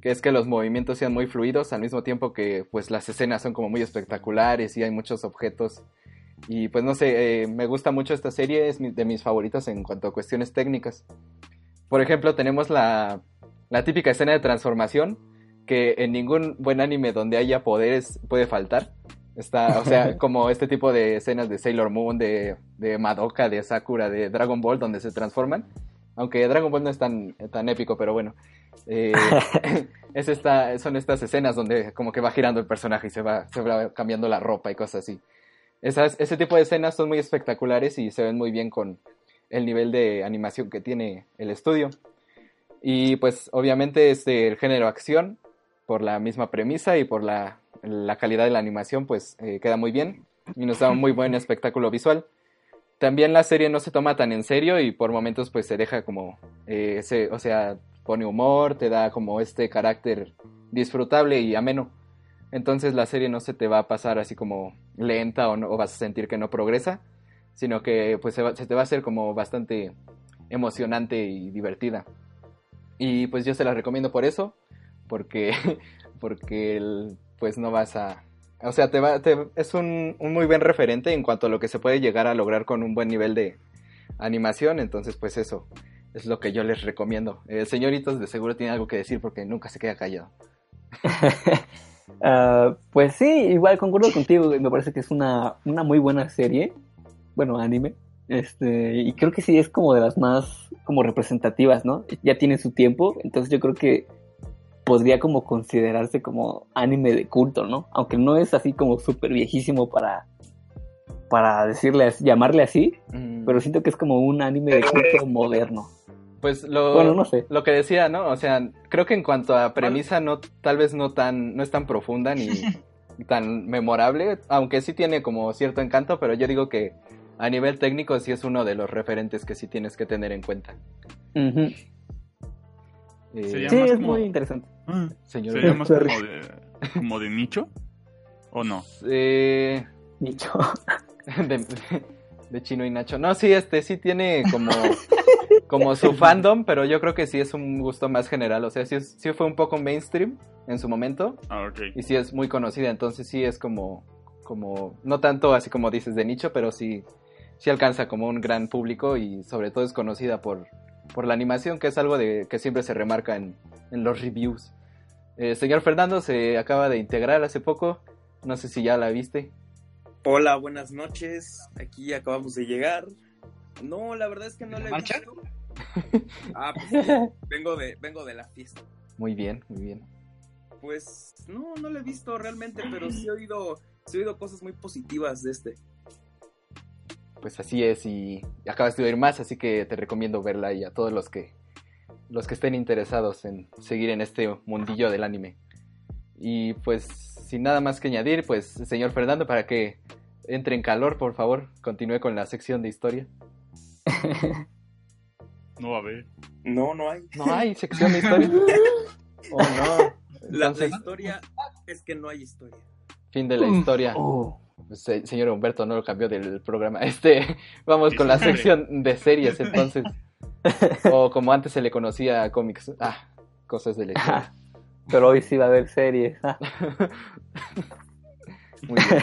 que es que los movimientos sean muy fluidos al mismo tiempo que pues las escenas son como muy espectaculares y hay muchos objetos. Y pues no sé, eh, me gusta mucho esta serie, es de mis favoritas en cuanto a cuestiones técnicas. Por ejemplo, tenemos la, la típica escena de transformación que en ningún buen anime donde haya poderes puede faltar. Está, o sea, [LAUGHS] como este tipo de escenas de Sailor Moon, de, de Madoka, de Sakura, de Dragon Ball, donde se transforman. Aunque Dragon Ball no es tan, tan épico, pero bueno. Eh, [LAUGHS] es esta, son estas escenas donde como que va girando el personaje y se va, se va cambiando la ropa y cosas así. Esas, ese tipo de escenas son muy espectaculares y se ven muy bien con el nivel de animación que tiene el estudio. Y pues obviamente es el género acción, por la misma premisa y por la, la calidad de la animación, pues eh, queda muy bien y nos da un muy buen espectáculo visual. También la serie no se toma tan en serio y por momentos pues se deja como, eh, se- o sea, pone humor, te da como este carácter disfrutable y ameno. Entonces la serie no se te va a pasar así como lenta o, no, vas a sentir que no progresa, sino que pues se te va a hacer como bastante emocionante y divertida. Y pues yo se la recomiendo por eso, porque, [LAUGHS] porque el- pues no vas a... O sea, te va, te- es un, un muy buen referente en cuanto a lo que se puede llegar a lograr con un buen nivel de animación, entonces pues eso es lo que yo les recomiendo. Eh, señoritos de seguro tiene algo que decir porque nunca se queda callado. [LAUGHS]
Ah, pues sí, igual concuerdo contigo, me parece que es una, una muy buena serie, bueno, anime, este, y creo que sí es como de las más como representativas, ¿no? Ya tiene su tiempo, entonces yo creo que podría como considerarse como anime de culto, ¿no? Aunque no es así como súper viejísimo para, para decirle, llamarle así,
Mm,
pero siento que es como un anime de culto moderno.
pues lo,
Bueno, no sé.
lo que decía, ¿no? O sea, creo que en cuanto a premisa, no, tal vez no tan, no es tan profunda ni [LAUGHS] tan memorable, aunque sí tiene como cierto encanto, pero yo digo que a nivel técnico sí es uno de los referentes que sí tienes que tener en cuenta.
Ujú.
Eh,
Sería
Sí,
más
es
como-
muy interesante.
Ah,
señor.
¿Sería más como de, como de nicho? ¿O no?
Eh,
Dicho. [LAUGHS]
de, de Chino y Nacho. No, sí, este sí tiene como, [LAUGHS] como su fandom, pero yo creo que sí es un gusto más general. O sea, sí, es- sí fue un poco mainstream en su momento
Ah, ok.
y sí es muy conocida. Entonces sí es como, como no tanto así como dices de nicho, pero sí, sí alcanza como un gran público y sobre todo es conocida por por la animación, que es algo de, que siempre se remarca en, en los reviews. Eh, señor Fernando se acaba de integrar hace poco, no sé si ya la viste.
Hola, buenas noches. Aquí acabamos de llegar. No, la verdad es que no la he
¿Marcha?
visto. [LAUGHS] Ah, pues, vengo de, vengo de la fiesta.
Muy bien, muy bien.
Pues no, no la he visto realmente, pero sí he oído, sí he oído cosas muy positivas de este.
Pues así es, y acabas de oír más, así que te recomiendo verla y a todos los que los que estén interesados en seguir en este mundillo del anime. Y pues sin nada más que añadir, pues señor Fernando, para que entre en calor, por favor, continúe con la sección de historia. [LAUGHS]
No va a ver.
No, no hay.
No hay sección de historia. [LAUGHS] Oh no.
La, historia es que no hay historia.
fin de la historia.
Oh.
Se- señor Humberto no lo cambió del programa. [LAUGHS] Este, vamos con la sección de series [LAUGHS] entonces. O como antes se le conocía a cómics. Ah, cosas de la [LAUGHS] historia.
Pero hoy sí va a haber series.
Muy bien.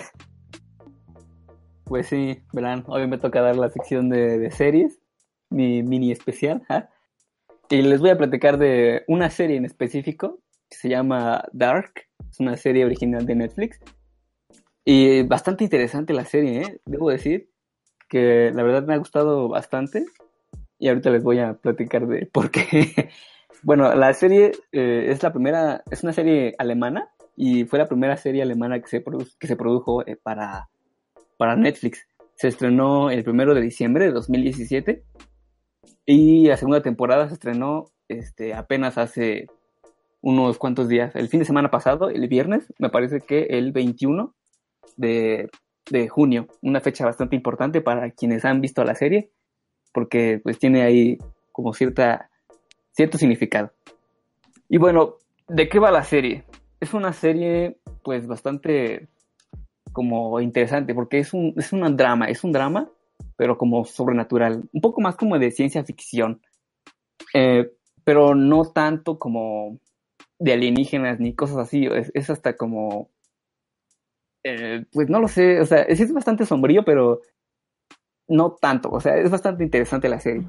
Pues sí, verán, hoy me toca dar la sección de, de series, mi mini especial. ¿ah? Y les voy a platicar de una serie en específico que se llama Dark. Es una serie original de Netflix. Y bastante interesante la serie, ¿eh? Debo decir que la verdad me ha gustado bastante. Y ahorita les voy a platicar de por qué. [LAUGHS] bueno, la serie eh, es la primera, es una serie alemana y fue la primera serie alemana que se, produ- que se produjo eh, para, para Netflix. Se estrenó el primero de diciembre de 2017 y la segunda temporada se estrenó este, apenas hace unos cuantos días. El fin de semana pasado, el viernes, me parece que el 21 de, de junio. Una fecha bastante importante para quienes han visto la serie porque pues tiene ahí como cierta, cierto significado. Y bueno, ¿de qué va la serie? Es una serie pues bastante como interesante porque es un, es un drama, es un drama, pero como sobrenatural, un poco más como de ciencia ficción, Eh, pero no tanto como de alienígenas ni cosas así, es, es hasta como, eh, pues no lo sé, o sea, es, es bastante sombrío, pero no tanto, o sea, es bastante interesante la serie,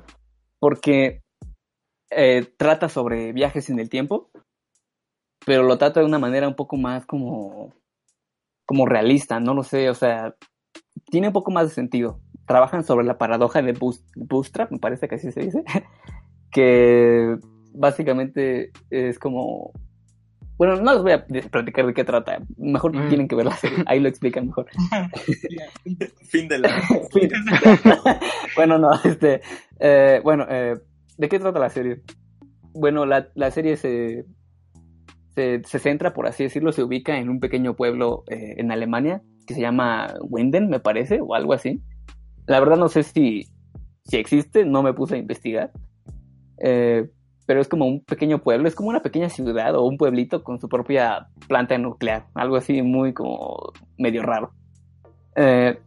porque eh, trata sobre viajes en el tiempo, pero lo trata de una manera un poco más como, como realista, no lo sé, o sea, tiene un poco más de sentido. Trabajan sobre la paradoja de Bootstrap, me parece que así se dice, [LAUGHS] que básicamente es como... Bueno, no les voy a platicar de qué trata, mejor
Mm.
tienen que ver la serie, ahí lo explican mejor. [LAUGHS] [LAUGHS]
Fin de la.
Fin. [LAUGHS] bueno, no, este, eh, bueno, eh, ¿de qué trata la serie? Bueno, la, la serie se, se, se centra, por así decirlo, se ubica en un pequeño pueblo eh, en Alemania que se llama Winden, me parece, o algo así. La verdad no sé si, si existe, no me puse a investigar. Eh, pero es como un pequeño pueblo, es como una pequeña ciudad o un pueblito con su propia planta nuclear, algo así muy como medio raro. Eh,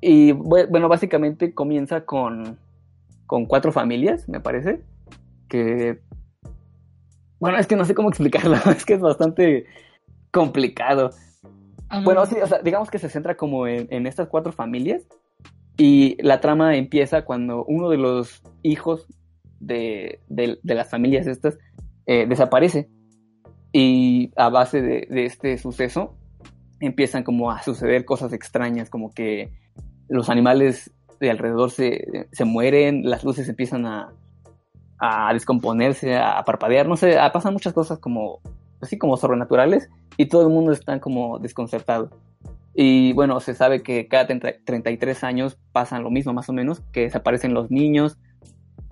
y bu- bueno, básicamente comienza con, con cuatro familias, me parece. Que. Bueno, es que no sé cómo [LAUGHS] explicarlo, es que es bastante complicado. Bueno, sí, o sea, digamos que se centra como en, en estas cuatro familias. Y la trama empieza cuando uno de los hijos de, de- las familias estas eh, desaparece. Y a base de, este suceso empiezan como a suceder cosas extrañas, como que los animales de alrededor se, se mueren, las luces empiezan a, a descomponerse, a parpadear, no sé, a- pasan muchas cosas como así como sobrenaturales y todo el mundo está como desconcertado. Y bueno, se sabe que cada 30 33 años pasan lo mismo más o menos, que desaparecen los niños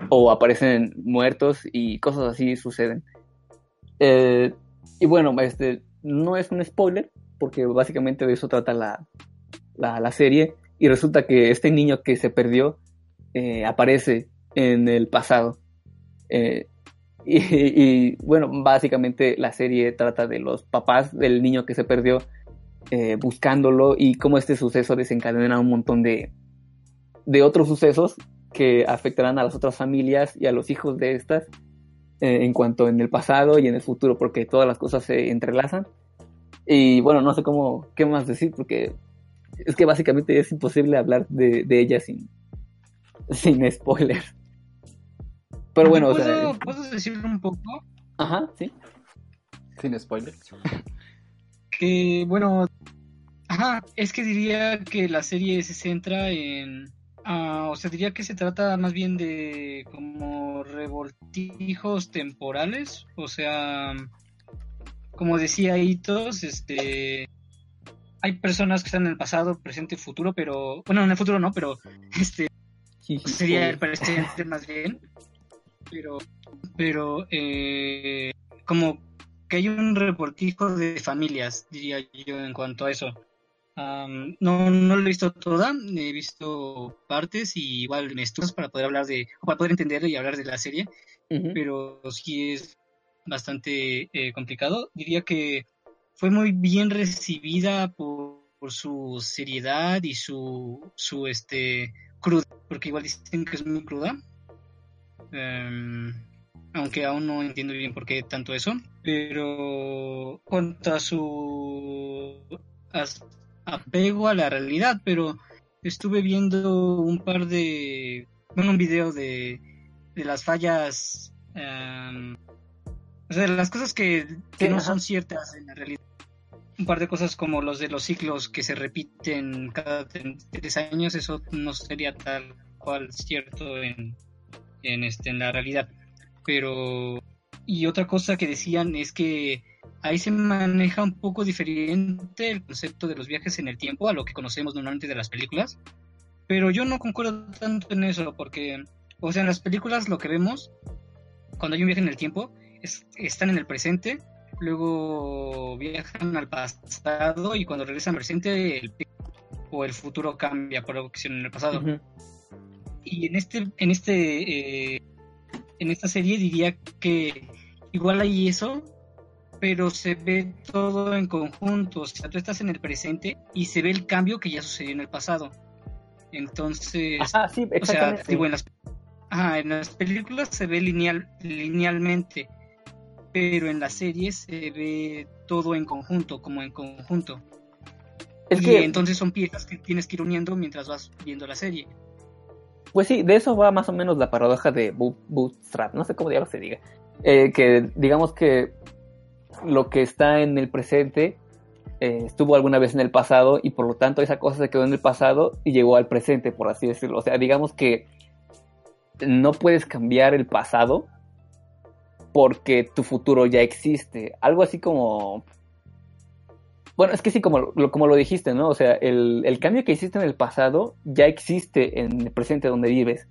o aparecen muertos y cosas así suceden. Eh, y bueno, este no es un spoiler, porque básicamente de eso trata la, la, serie. Y resulta que este niño que se perdió eh, aparece en el pasado. Eh, [LAUGHS] y, y, bueno, básicamente la serie trata de los papás del niño que se perdió buscándolo y cómo este suceso desencadena un montón de, de otros sucesos que afectarán a las otras familias y a los hijos de estas eh, en cuanto en el pasado y en el futuro, porque todas las cosas se entrelazan. Y bueno, no sé cómo, qué más decir, porque es que básicamente es imposible hablar de, de ella sin, sin spoiler. Pero bueno, o
¿Puedo,
sea,
¿Puedo decir un poco?
ajá, sí.
Sin spoilers.
Que, bueno, ajá, es que diría que la serie se centra en, ah, o sea, diría que se trata más bien de como revoltijos temporales, o sea, como decía Hitos, este, hay personas que están en el pasado, presente y futuro, pero, bueno, en el futuro no, pero, [LAUGHS] este, sería el presente más bien, pero, pero, eh, como que hay un reportijo de familias, diría yo, en cuanto a eso. Am, no, no lo he visto toda, he visto partes y igual me estudios para poder hablar de, o para poder entender y hablar de la serie, pero sí es bastante eh, complicado. Diría que fue muy bien recibida por, por su seriedad y su, su este cruda, porque igual dicen que es muy cruda. Em, aunque aún no entiendo bien por qué tanto eso, pero cuanto a su as- apego a la realidad, pero estuve viendo un par de, bueno, un video de, de las fallas, em, o sea, de las cosas que, que
Sí,
no
ajá.
son ciertas en la realidad. Un par de cosas como los de los ciclos que se repiten cada tre- tres años, eso no sería tal cual cierto en, en, este, en la realidad. Pero, y otra cosa que decían es que ahí se maneja un poco diferente el concepto de los viajes en el tiempo a lo que conocemos normalmente de las películas. Pero yo no concuerdo tanto en eso, porque, o sea, en las películas lo que vemos cuando hay un viaje en el tiempo es, están en el presente, luego viajan al pasado y cuando regresan al presente el, o el futuro cambia por algo que hicieron en el pasado y en este en este eh, en esta serie diría que igual hay eso pero se ve todo en conjunto o sea tú estás en el presente y se ve el cambio que ya sucedió en el pasado. Entonces
Ajá, sí,
o sea digo en las ajá, en las películas se ve lineal linealmente pero en las series se ve todo en conjunto como en conjunto.
Es
y
que,
entonces son piezas que tienes que ir uniendo mientras vas viendo la serie.
Pues sí, de eso va más o menos la paradoja de Boot- Bootstrap, no sé cómo diablos se diga. Eh, que digamos que lo que está en el presente eh, estuvo alguna vez en el pasado y por lo tanto esa cosa se quedó en el pasado y llegó al presente, por así decirlo. O sea, digamos que no puedes cambiar el pasado porque tu futuro ya existe. Algo así como... Bueno, es que sí, como lo, como lo dijiste, ¿no? O sea, el, el cambio que hiciste en el pasado ya existe en el presente donde vives.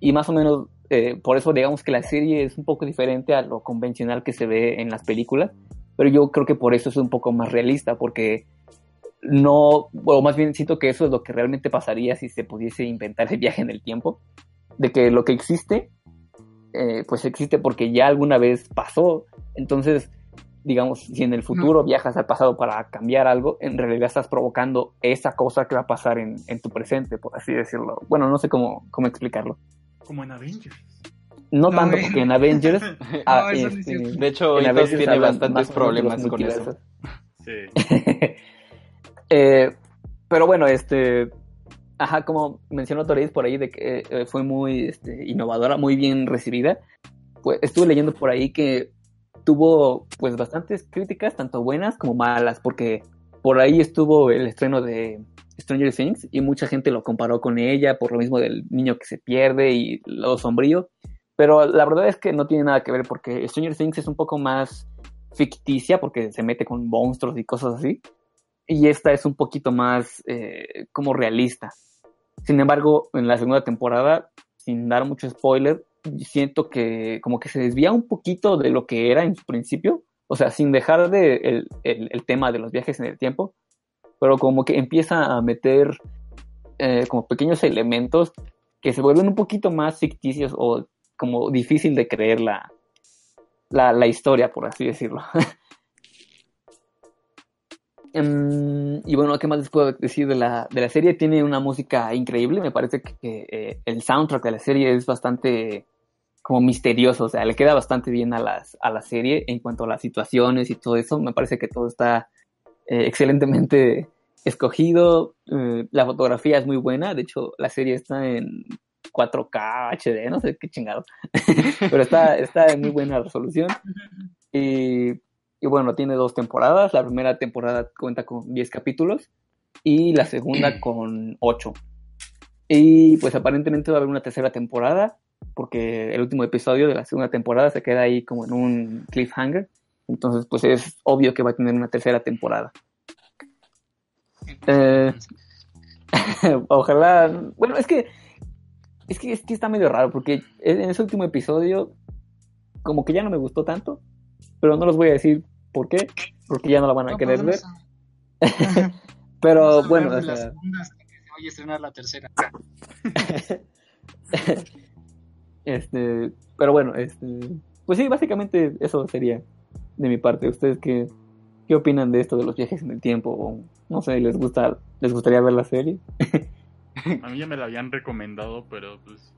Y más o menos, eh, por eso digamos que la serie es un poco diferente a lo convencional que se ve en las películas. Pero yo creo que por eso es un poco más realista, porque no, o más bien siento que eso es lo que realmente pasaría si se pudiese inventar el viaje en el tiempo. De que lo que existe, eh, pues existe porque ya alguna vez pasó. Entonces, digamos, si en el futuro viajas al pasado para cambiar algo, en realidad estás provocando esa cosa que va a pasar en, en tu presente, por así decirlo. Bueno, no sé cómo, cómo explicarlo.
Como en Avengers.
No,
No,
tanto porque en Avengers... [LAUGHS] ah,
eso no es
este.
De hecho,
en Avengers
tiene bastantes problemas con eso.
Sí. [LAUGHS]
Eh, pero bueno, este, ajá, como mencionó Toris por ahí de que eh, fue muy este, innovadora, muy bien recibida. Pues estuve leyendo por ahí que tuvo pues bastantes críticas, tanto buenas como malas, porque por ahí estuvo el estreno de Stranger Things y mucha gente lo comparó con ella por lo mismo del niño que se pierde y lo sombrío. Pero la verdad es que no tiene nada que ver porque Stranger Things es un poco más ficticia porque se mete con monstruos y cosas así y esta es un poquito más eh, como realista. Sin embargo, en la segunda temporada, sin dar mucho spoiler, siento que como que se desvía un poquito de lo que era en su principio, o sea, sin dejar de el, el, tema de los viajes en el tiempo, pero como que empieza a meter eh, como pequeños elementos que se vuelven un poquito más ficticios o como difícil de creer la, la, la historia, por así decirlo. Um, [LAUGHS] y bueno, ¿qué más les puedo decir de la, de la serie? Tiene una música increíble, me parece que, que eh, el soundtrack de la serie es bastante como misterioso, o sea, le queda bastante bien a, las, a la serie en cuanto a las situaciones y todo eso, me parece que todo está eh, excelentemente escogido, eh, la fotografía es muy buena, de hecho la serie está en 4K, HD, no sé qué chingado. [LAUGHS] Pero está, está en muy buena resolución. Y, y bueno, tiene dos temporadas. La primera temporada cuenta con 10 capítulos y la segunda [CLEARS THROAT] con 8. Y pues aparentemente va a haber una tercera temporada porque el último episodio de la segunda temporada se queda ahí como en un cliffhanger. Entonces, pues es obvio que va a tener una tercera temporada. Eh, [LAUGHS] ojalá. Bueno, es que, es que. Es que está medio raro porque en ese último episodio, como que ya no me gustó tanto. Pero no los voy a decir por qué, porque ya no la van a
No
querer ver. [LAUGHS] Pero
a
bueno, o sea,
hasta que se vaya a estrenar la tercera. [LAUGHS]
este, pero bueno, este, pues sí, básicamente eso sería de mi parte. ¿Ustedes qué, qué opinan de esto de los viajes en el tiempo? O, no sé, ¿les gusta, les gustaría ver la serie? [LAUGHS]
A mí ya me la habían recomendado, pero pues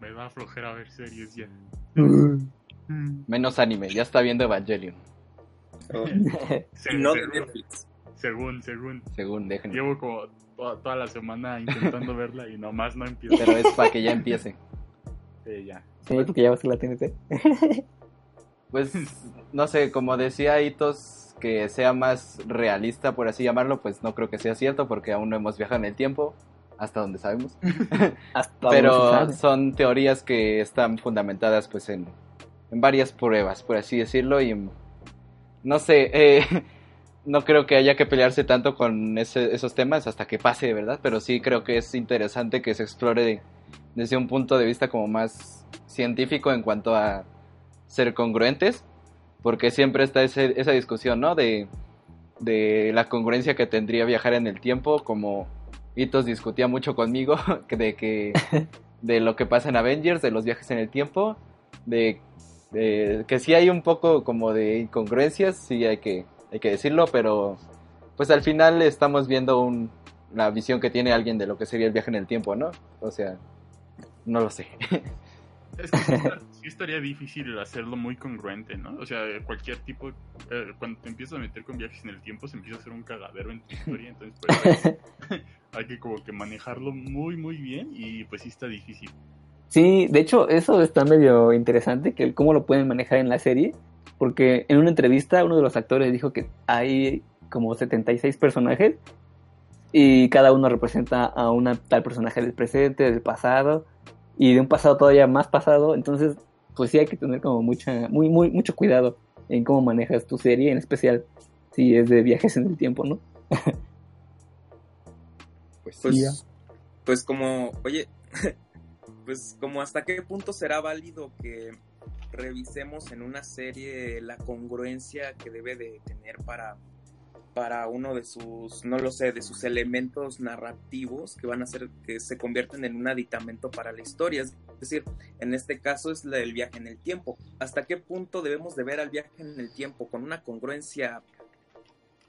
me da flojera ver series ya.
Menos anime, ya está viendo Evangelion, [LAUGHS]
Se-
de
según,
Netflix.
según, según.
según déjenme.
Llevo como toda, toda la semana intentando [LAUGHS] verla y nomás no empiezo.
Pero es para que ya empiece.
Sí, ya.
Sí, porque ya vas a la TNT. [LAUGHS]
Pues, no sé, como decía Hitos, que sea más realista, por así llamarlo, pues no creo que sea cierto, porque aún no hemos viajado en el tiempo, hasta donde sabemos. [LAUGHS]
Hasta
Pero
sabe.
son teorías que están fundamentadas pues en, en varias pruebas, por así decirlo, y no sé, eh, [LAUGHS] no creo que haya que pelearse tanto con ese- esos temas hasta que pase, ¿verdad? Pero sí creo que es interesante que se explore de- desde un punto de vista como más científico en cuanto a ser congruentes, porque siempre está ese- esa discusión, ¿no? De, de la congruencia que tendría viajar en el tiempo, como Hitos discutía mucho conmigo, [LAUGHS] de que de lo que pasa en Avengers, de los viajes en el tiempo, de, de que sí hay un poco como de incongruencias, sí hay que, hay que decirlo, pero pues al final estamos viendo un, la visión que tiene alguien de lo que sería el viaje en el tiempo, ¿no? O sea, no lo sé. [LAUGHS]
Es que sí estaría difícil hacerlo muy congruente, ¿no? O sea, cualquier tipo, eh, cuando te empiezas a meter con viajes en el tiempo, se empieza a hacer un cagadero en tu historia, entonces pues, [LAUGHS] hay que como que manejarlo muy, muy bien y pues sí está difícil.
Sí, de hecho, eso está medio interesante, que cómo lo pueden manejar en la serie, porque en una entrevista uno de los actores dijo que hay como 76 personajes y cada uno representa a una tal personaje del presente, del pasado y de un pasado todavía más pasado, entonces pues sí hay que tener como mucha muy muy mucho cuidado en cómo manejas tu serie, en especial si es de viajes en el tiempo, ¿no? [LAUGHS]
Pues,
Pues, pues como, oye, [LAUGHS] pues como hasta qué punto será válido que revisemos en una serie la congruencia que debe de tener para, para uno de sus, no lo sé, de sus elementos narrativos que van a hacer que se convierten en un aditamento para la historia. Es decir, en este caso es del viaje en el tiempo. ¿Hasta qué punto debemos de ver al viaje en el tiempo con una congruencia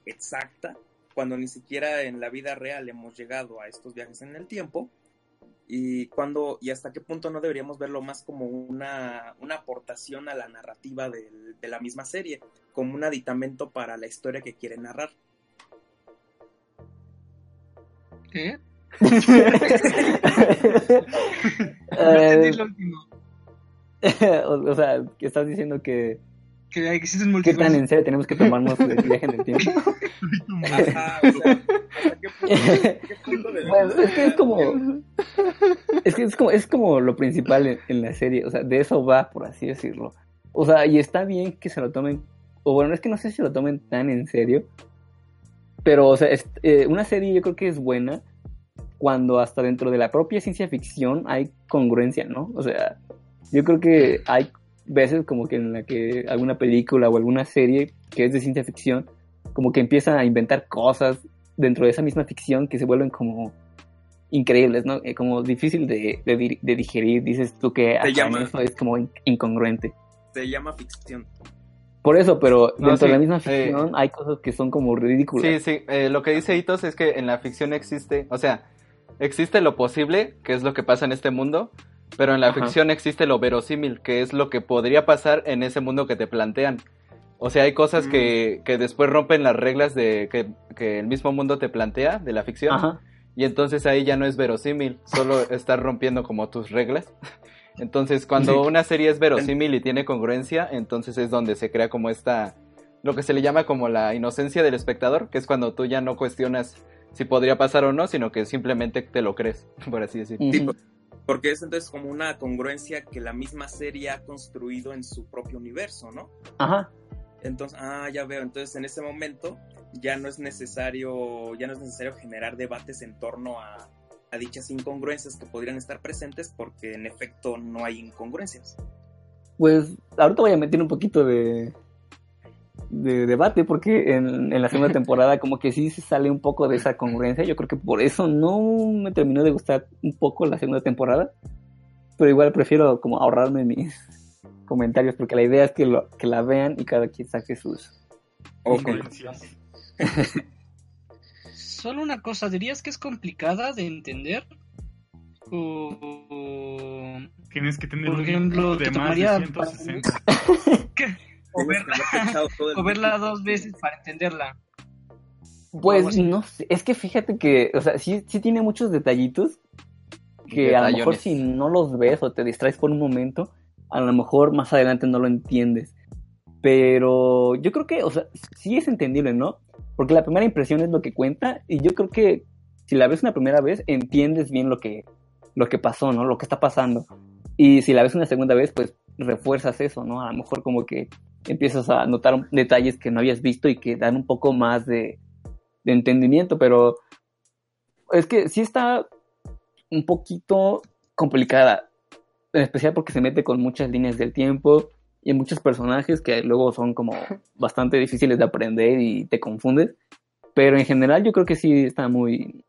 exacta cuando ni siquiera en la vida real hemos llegado a estos viajes en el tiempo y cuando y hasta qué punto no deberíamos verlo más como una, una aportación a la narrativa del- de la misma serie, como un aditamento para la historia que quiere narrar.
¿Qué? [LAUGHS] No
Eh,
entendí lo último. [LAUGHS]
o, o sea, que estás diciendo que
Que existen
qué tan en serio tenemos que tomarnos el viaje en el tiempo. [LAUGHS]
Ajá, o sea, ¿hasta qué punto, hasta qué punto debemos
Bueno, es que es como es que es como es como lo principal en, en la serie, o sea, de eso va, por así decirlo. O sea, y está bien que se lo tomen, o bueno, es que no sé si lo tomen tan en serio, pero, o sea, es- eh, una serie yo creo que es buena cuando hasta dentro de la propia ciencia ficción hay congruencia, ¿no? O sea, yo creo que hay veces como que en la que alguna película o alguna serie que es de ciencia ficción, como que empieza a inventar cosas dentro de esa misma ficción que se vuelven como increíbles, ¿no? Eh, como difícil de, de di- de digerir. Dices tú que
llama-
eso es como in- incongruente.
Se llama ficción.
Por eso, pero
No,
dentro de la misma
eh,
ficción hay cosas que son como ridículas.
Sí, sí, eh, lo que dice Hitos es que en la ficción existe, o sea, existe lo posible, que es lo que pasa en este mundo, pero en la
Ajá.
ficción existe lo verosímil, que es lo que podría pasar en ese mundo que te plantean. O sea, hay cosas que, que después rompen las reglas de que, que el mismo mundo te plantea de la ficción.
Ajá.
Y entonces ahí ya no es verosímil, solo estás rompiendo como tus reglas. [LAUGHS] Entonces, cuando una serie es verosímil y tiene congruencia, entonces es donde se crea como esta, lo que se le llama como la inocencia del espectador, que es cuando tú ya no cuestionas si podría pasar o no, sino que simplemente te lo crees, [LAUGHS] por así decirlo.
Porque es entonces como una congruencia que la misma serie ha construido en su propio universo, ¿no?
Ajá.
Entonces, ah, ya veo. Entonces, en ese momento ya no es necesario, ya no es necesario generar debates en torno a, a dichas incongruencias que podrían estar presentes, porque en efecto no hay incongruencias.
Pues ahorita voy a meter un poquito de, de debate porque en, en la segunda [LAUGHS] temporada como que sí se sale un poco de esa congruencia. Yo creo que por eso no me terminó de gustar un poco la segunda temporada. Pero igual prefiero como ahorrarme mis comentarios porque la idea es que, lo, que la vean y cada quien saque sus...
Ok.
Conclusiones. [LAUGHS]
Solo una cosa, ¿dirías que es complicada de entender? O...
Tienes que tener
Por
un
ejemplo,
de más de
tomaría-
160. [LAUGHS]
¿Qué? [LAUGHS] O verla, o verla dos veces para entenderla.
Pues no sé, es que fíjate que, o sea, sí, sí tiene muchos detallitos que a lo mejor
Detallones.
si no los ves o te distraes por un momento, a lo mejor más adelante no lo entiendes. Pero yo creo que, o sea, sí es entendible, ¿no? Porque la primera impresión es lo que cuenta y yo creo que si la ves una primera vez entiendes bien lo que, lo que pasó, ¿no? Lo que está pasando. Y si la ves una segunda vez, pues refuerzas eso, ¿no? A lo mejor como que empiezas a notar detalles que no habías visto y que dan un poco más de, de entendimiento, pero es que sí está un poquito complicada, en especial porque se mete con muchas líneas del tiempo y muchos personajes que luego son como [LAUGHS] bastante difíciles de aprender y te confundes, pero en general yo creo que sí está muy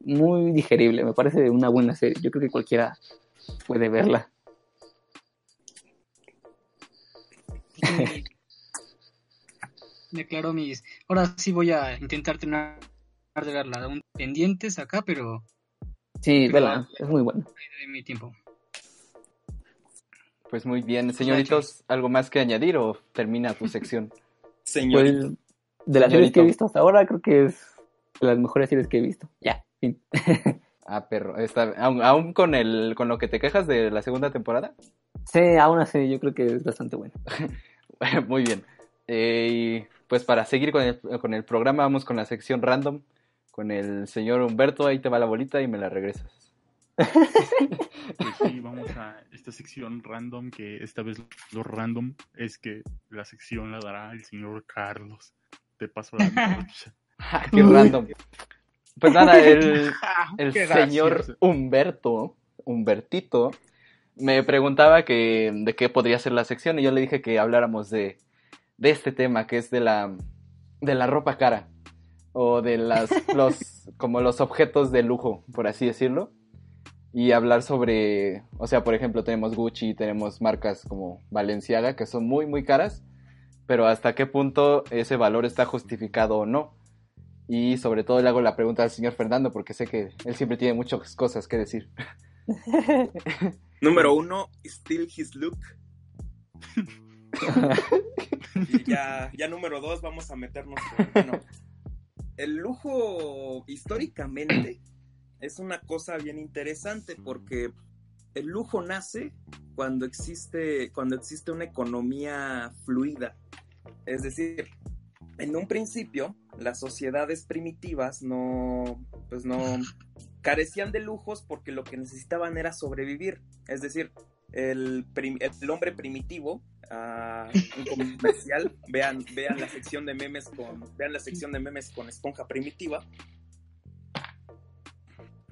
muy digerible, me parece una buena serie, yo creo que cualquiera puede verla.
Declaro mis. Ahora sí voy a intentar terminar de verla. Aún pendientes acá, pero
Sí,
Pero-
vela, es muy buena.
de mi tiempo.
Pues muy bien, señoritos, ¿algo más que añadir o termina tu sección?
Señor, [LAUGHS]
Pues de las series que he visto hasta ahora, creo que es de las mejores series que he visto. Ya, fin. [LAUGHS]
Ah, perro, está, aún, aún con el, con lo que te quejas de la segunda temporada.
Sí, aún así, yo creo que es bastante buena. [LAUGHS] [LAUGHS]
Muy bien. Eh, pues para seguir con el, con el programa, vamos con la sección random. Con el señor Humberto, ahí te va la bolita y me la regresas.
Pues sí, vamos a esta sección random, que esta vez lo random es que la sección la dará el señor Carlos. Te paso la. [LAUGHS]
Ah, ¡Qué random! Pues nada, el, [LAUGHS] el señor
gracioso.
Humberto, Humbertito, me preguntaba que de qué podría ser la sección y yo le dije que habláramos de, de este tema, que es de la, de la ropa cara o de las, [LAUGHS] los, como los objetos de lujo, por así decirlo. Y hablar sobre, o sea, por ejemplo, tenemos Gucci, tenemos marcas como Balenciaga que son muy, muy caras, pero hasta qué punto ese valor está justificado o no. Y sobre todo le hago la pregunta al señor Fernando porque sé que él siempre tiene muchas cosas que decir. [LAUGHS]
número uno, Still His Look. [LAUGHS] Y ya, ya número dos, vamos a meternos. con- bueno, el lujo históricamente es una cosa bien interesante porque el lujo nace cuando existe, cuando existe una economía fluida. Es decir, en un principio, las sociedades primitivas no, pues no carecían de lujos porque lo que necesitaban era sobrevivir. Es decir, el, hombre primitivo, ah, un comercial, [LAUGHS] vean, vean la sección de memes con, vean la sección de memes con esponja primitiva.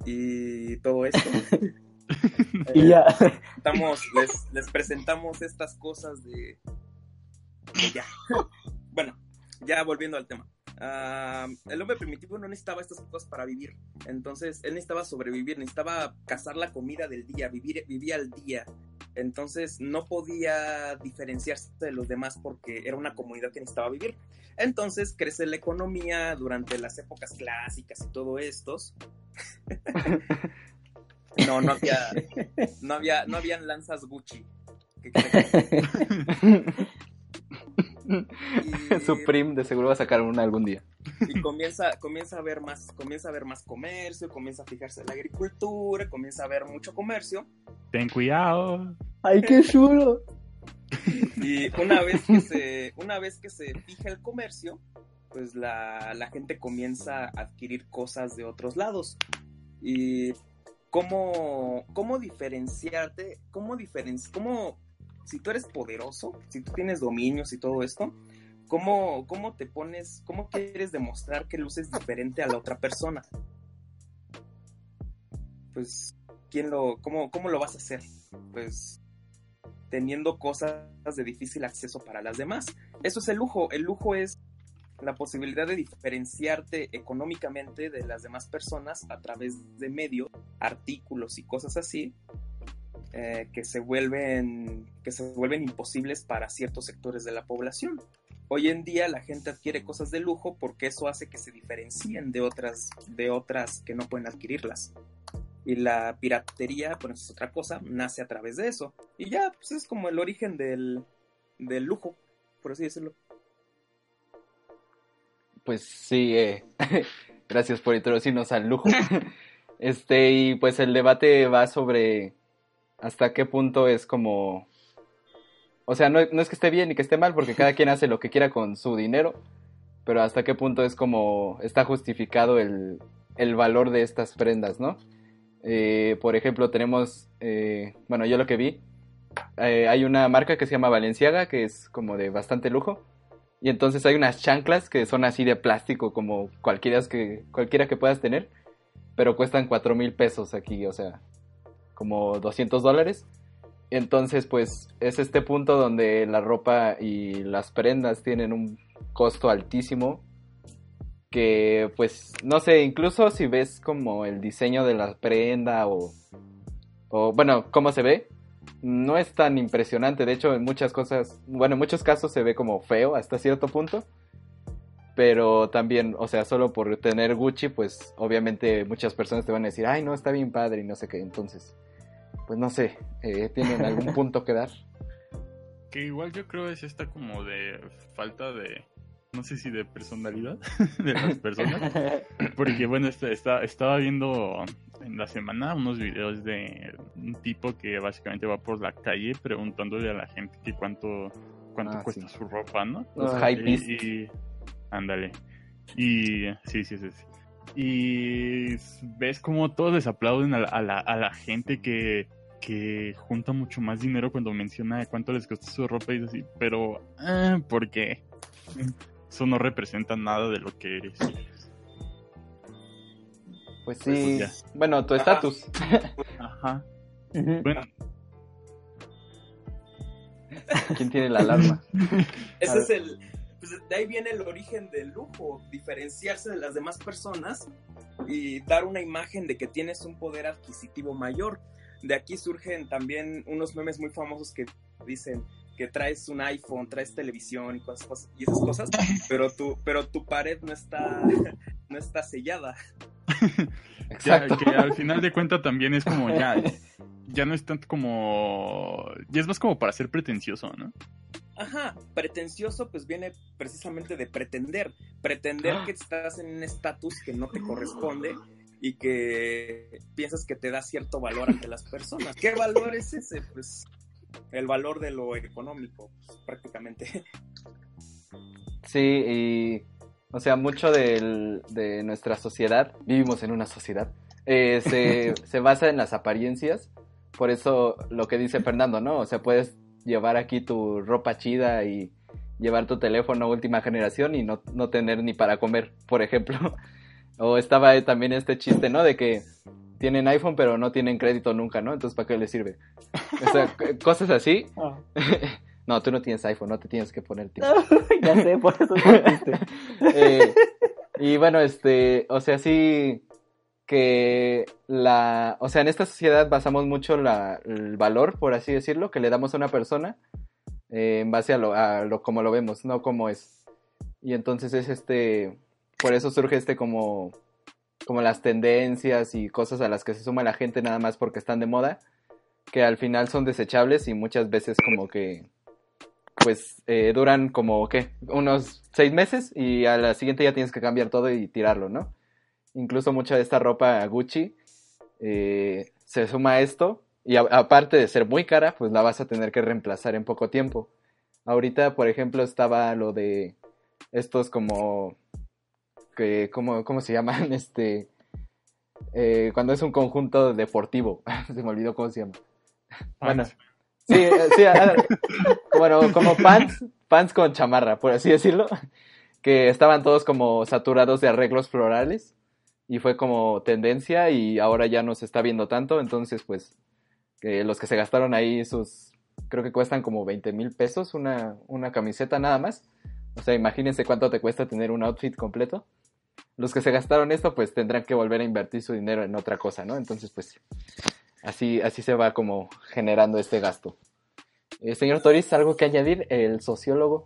Y todo esto. [LAUGHS]
Y ya.
Estamos, les, les presentamos estas cosas de, de ya. [LAUGHS] Bueno, ya volviendo al tema. Ah, el hombre primitivo no necesitaba estas cosas para vivir. Entonces, él necesitaba sobrevivir, necesitaba cazar la comida del día, vivir, vivía al día. Entonces, no podía diferenciarse de los demás porque era una comunidad que necesitaba vivir. Entonces, crece la economía durante las épocas clásicas y todo estos. No, no había, no había, no habían lanzas Gucci. ¿Qué crees? [LAUGHS] [LAUGHS] Y-
Supreme de seguro va a sacar una algún día.
y comienza, comienza a ver más, comienza a ver más comercio, comienza a fijarse en la agricultura, comienza a ver mucho comercio.
Ten cuidado.
¡Ay, qué chulo!
Y una vez que se, una vez que se fija el comercio, pues la, la gente comienza a adquirir cosas de otros lados. Y cómo, cómo diferenciarte, cómo diferenciar, cómo, si tú eres poderoso, si tú tienes dominios y todo esto, ¿cómo, cómo te pones, cómo quieres demostrar que luces diferente a la otra persona? Pues, ¿quién lo, cómo, cómo lo vas a hacer? Pues, teniendo cosas de difícil acceso para las demás. Eso es el lujo. El lujo es la posibilidad de diferenciarte económicamente de las demás personas a través de medios, artículos y cosas así eh, que se vuelven que se vuelven imposibles para ciertos sectores de la población. Hoy en día la gente adquiere cosas de lujo porque eso hace que se diferencien de otras de otras que no pueden adquirirlas. Y la piratería, bueno, eso es otra cosa, nace a través de eso. Y ya, pues es como el origen del, del lujo, por así decirlo.
Pues sí, eh, [LAUGHS] gracias por introducirnos al lujo. [LAUGHS] Este, y pues el debate va sobre hasta qué punto es como... O sea, no, no es que esté bien ni que esté mal, porque cada quien hace lo que quiera con su dinero, pero hasta qué punto es como está justificado el, el valor de estas prendas, ¿no? Eh, por ejemplo, tenemos, eh, bueno, yo lo que vi, eh, hay una marca que se llama Valenciaga, que es como de bastante lujo, y entonces hay unas chanclas que son así de plástico, como cualquiera que, cualquiera que puedas tener, pero cuestan cuatro mil pesos aquí, o sea, como 200 dólares. Entonces, pues es este punto donde la ropa y las prendas tienen un costo altísimo. Que, pues, no sé, incluso si ves como el diseño de la prenda o, o bueno, cómo se ve, no es tan impresionante. De hecho, en muchas cosas, bueno, en muchos casos se ve como feo hasta cierto punto. Pero también, o sea, solo por tener Gucci, pues obviamente muchas personas te van a decir, ay, no, está bien padre y no sé qué. Entonces, pues no sé, eh, ¿tienen algún [LAUGHS] punto que dar?
Que igual yo creo es esta como de falta de, no sé si de personalidad [LAUGHS] de las personas. [LAUGHS] Porque bueno, este, está, estaba viendo en la semana unos videos de un tipo que básicamente va por la calle preguntándole a la gente que cuánto, cuánto
Ah,
cuesta
sí.
su ropa, ¿no?
Los
Ah,
y- ándale. Y sí, sí, sí, sí. Y ves como todos les aplauden a la, a la, a la gente que, que junta mucho más dinero cuando menciona cuánto les costó su ropa y es así, pero ah, ¿por qué? Eso no representa nada de lo que eres.
Pues
Pues,
sí, bueno, tu
Ajá.
estatus.
Ajá.
Ujú.
Bueno,
¿Quién tiene la alarma? [LAUGHS]
Ese es el. Pues de ahí viene el origen del lujo, diferenciarse de las demás personas y dar una imagen de que tienes un poder adquisitivo mayor. De aquí surgen también unos memes muy famosos que dicen que traes un iPhone, traes televisión y cosas, cosas- y esas cosas, [LAUGHS] pero tu, pero tu pared no está, [LAUGHS] no está sellada.
ya, que al final de cuentas también es como ya, [LAUGHS] ya no es tanto como, ya es más como para ser pretencioso, ¿no?
Ajá, pretencioso pues viene precisamente de pretender, pretender que estás en un estatus que no te corresponde y que piensas que te da cierto valor ante las personas. ¿Qué valor es ese? Pues el valor de lo económico, pues, prácticamente.
Sí, y, o sea, mucho del- de nuestra sociedad, vivimos en una sociedad, eh, se, [LAUGHS] se basa en las apariencias. Por eso lo que dice Fernando, ¿no? O sea, puedes llevar aquí tu ropa chida y llevar tu teléfono última generación y no, no tener ni para comer, por ejemplo. O estaba también este chiste, ¿no? De que tienen iPhone pero no tienen crédito nunca, ¿no? Entonces, ¿para qué les sirve? O sea, [LAUGHS] cosas así.
Ah. [LAUGHS]
No, tú no tienes iPhone, no te tienes que poner [LAUGHS]
ya sé, por eso.
Eh, y bueno, este, o sea, sí que la, o sea, en esta sociedad basamos mucho la, el valor, por así decirlo, que le damos a una persona eh, en base a lo, a lo como lo vemos, no como es. Y entonces es este, por eso surge este como, como las tendencias y cosas a las que se suma la gente nada más porque están de moda, que al final son desechables y muchas veces como que pues eh, duran como, ¿qué? Unos seis meses y a la siguiente ya tienes que cambiar todo y tirarlo, ¿no? Incluso mucha de esta ropa Gucci eh, se suma a esto y aparte de ser muy cara, pues la vas a tener que reemplazar en poco tiempo. Ahorita, por ejemplo, estaba lo de estos como que ¿cómo, cómo se llaman? [LAUGHS] Este eh, cuando es un conjunto deportivo. [LAUGHS] se me olvidó cómo se llama. [LAUGHS] Bueno, sí, eh, sí, bueno, como pants, pants con chamarra, por así decirlo, que estaban todos como saturados de arreglos florales y fue como tendencia y ahora ya no se está viendo tanto, entonces pues que los que se gastaron ahí sus, creo que cuestan como 20 mil pesos una, una camiseta nada más, o sea, imagínense cuánto te cuesta tener un outfit completo. Los que se gastaron esto pues tendrán que volver a invertir su dinero en otra cosa, ¿no? Entonces pues así, así se va como generando este gasto. Eh, señor Toris, ¿algo que añadir? El sociólogo,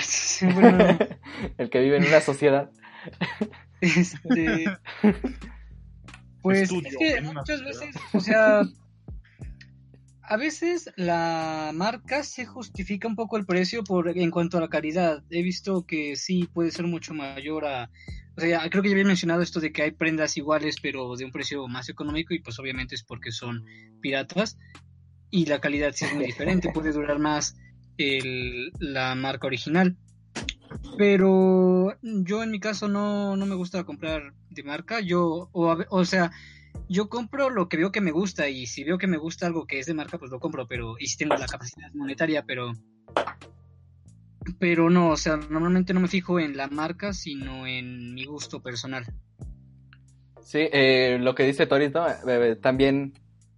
Sí, bueno, [LAUGHS]
el que vive en una sociedad.
este, [LAUGHS] pues
Estudio
es que muchas
sociedad.
veces, o sea, a veces la marca se justifica un poco el precio por en cuanto a la calidad. He visto que sí puede ser mucho mayor a, o sea, creo que ya había mencionado esto de que hay prendas iguales pero de un precio más económico y pues obviamente es porque son piratas y la calidad sí es muy diferente, puede durar más el, la marca original. Pero yo en mi caso no, no me gusta comprar de marca. Yo, o, o sea, yo compro lo que veo que me gusta y si veo que me gusta algo que es de marca, pues lo compro, pero y si tengo la capacidad monetaria, pero pero no, o sea, normalmente no me fijo en la marca, sino en mi gusto personal.
Sí, eh, lo que dice Toris, ¿no? Eh, eh, también,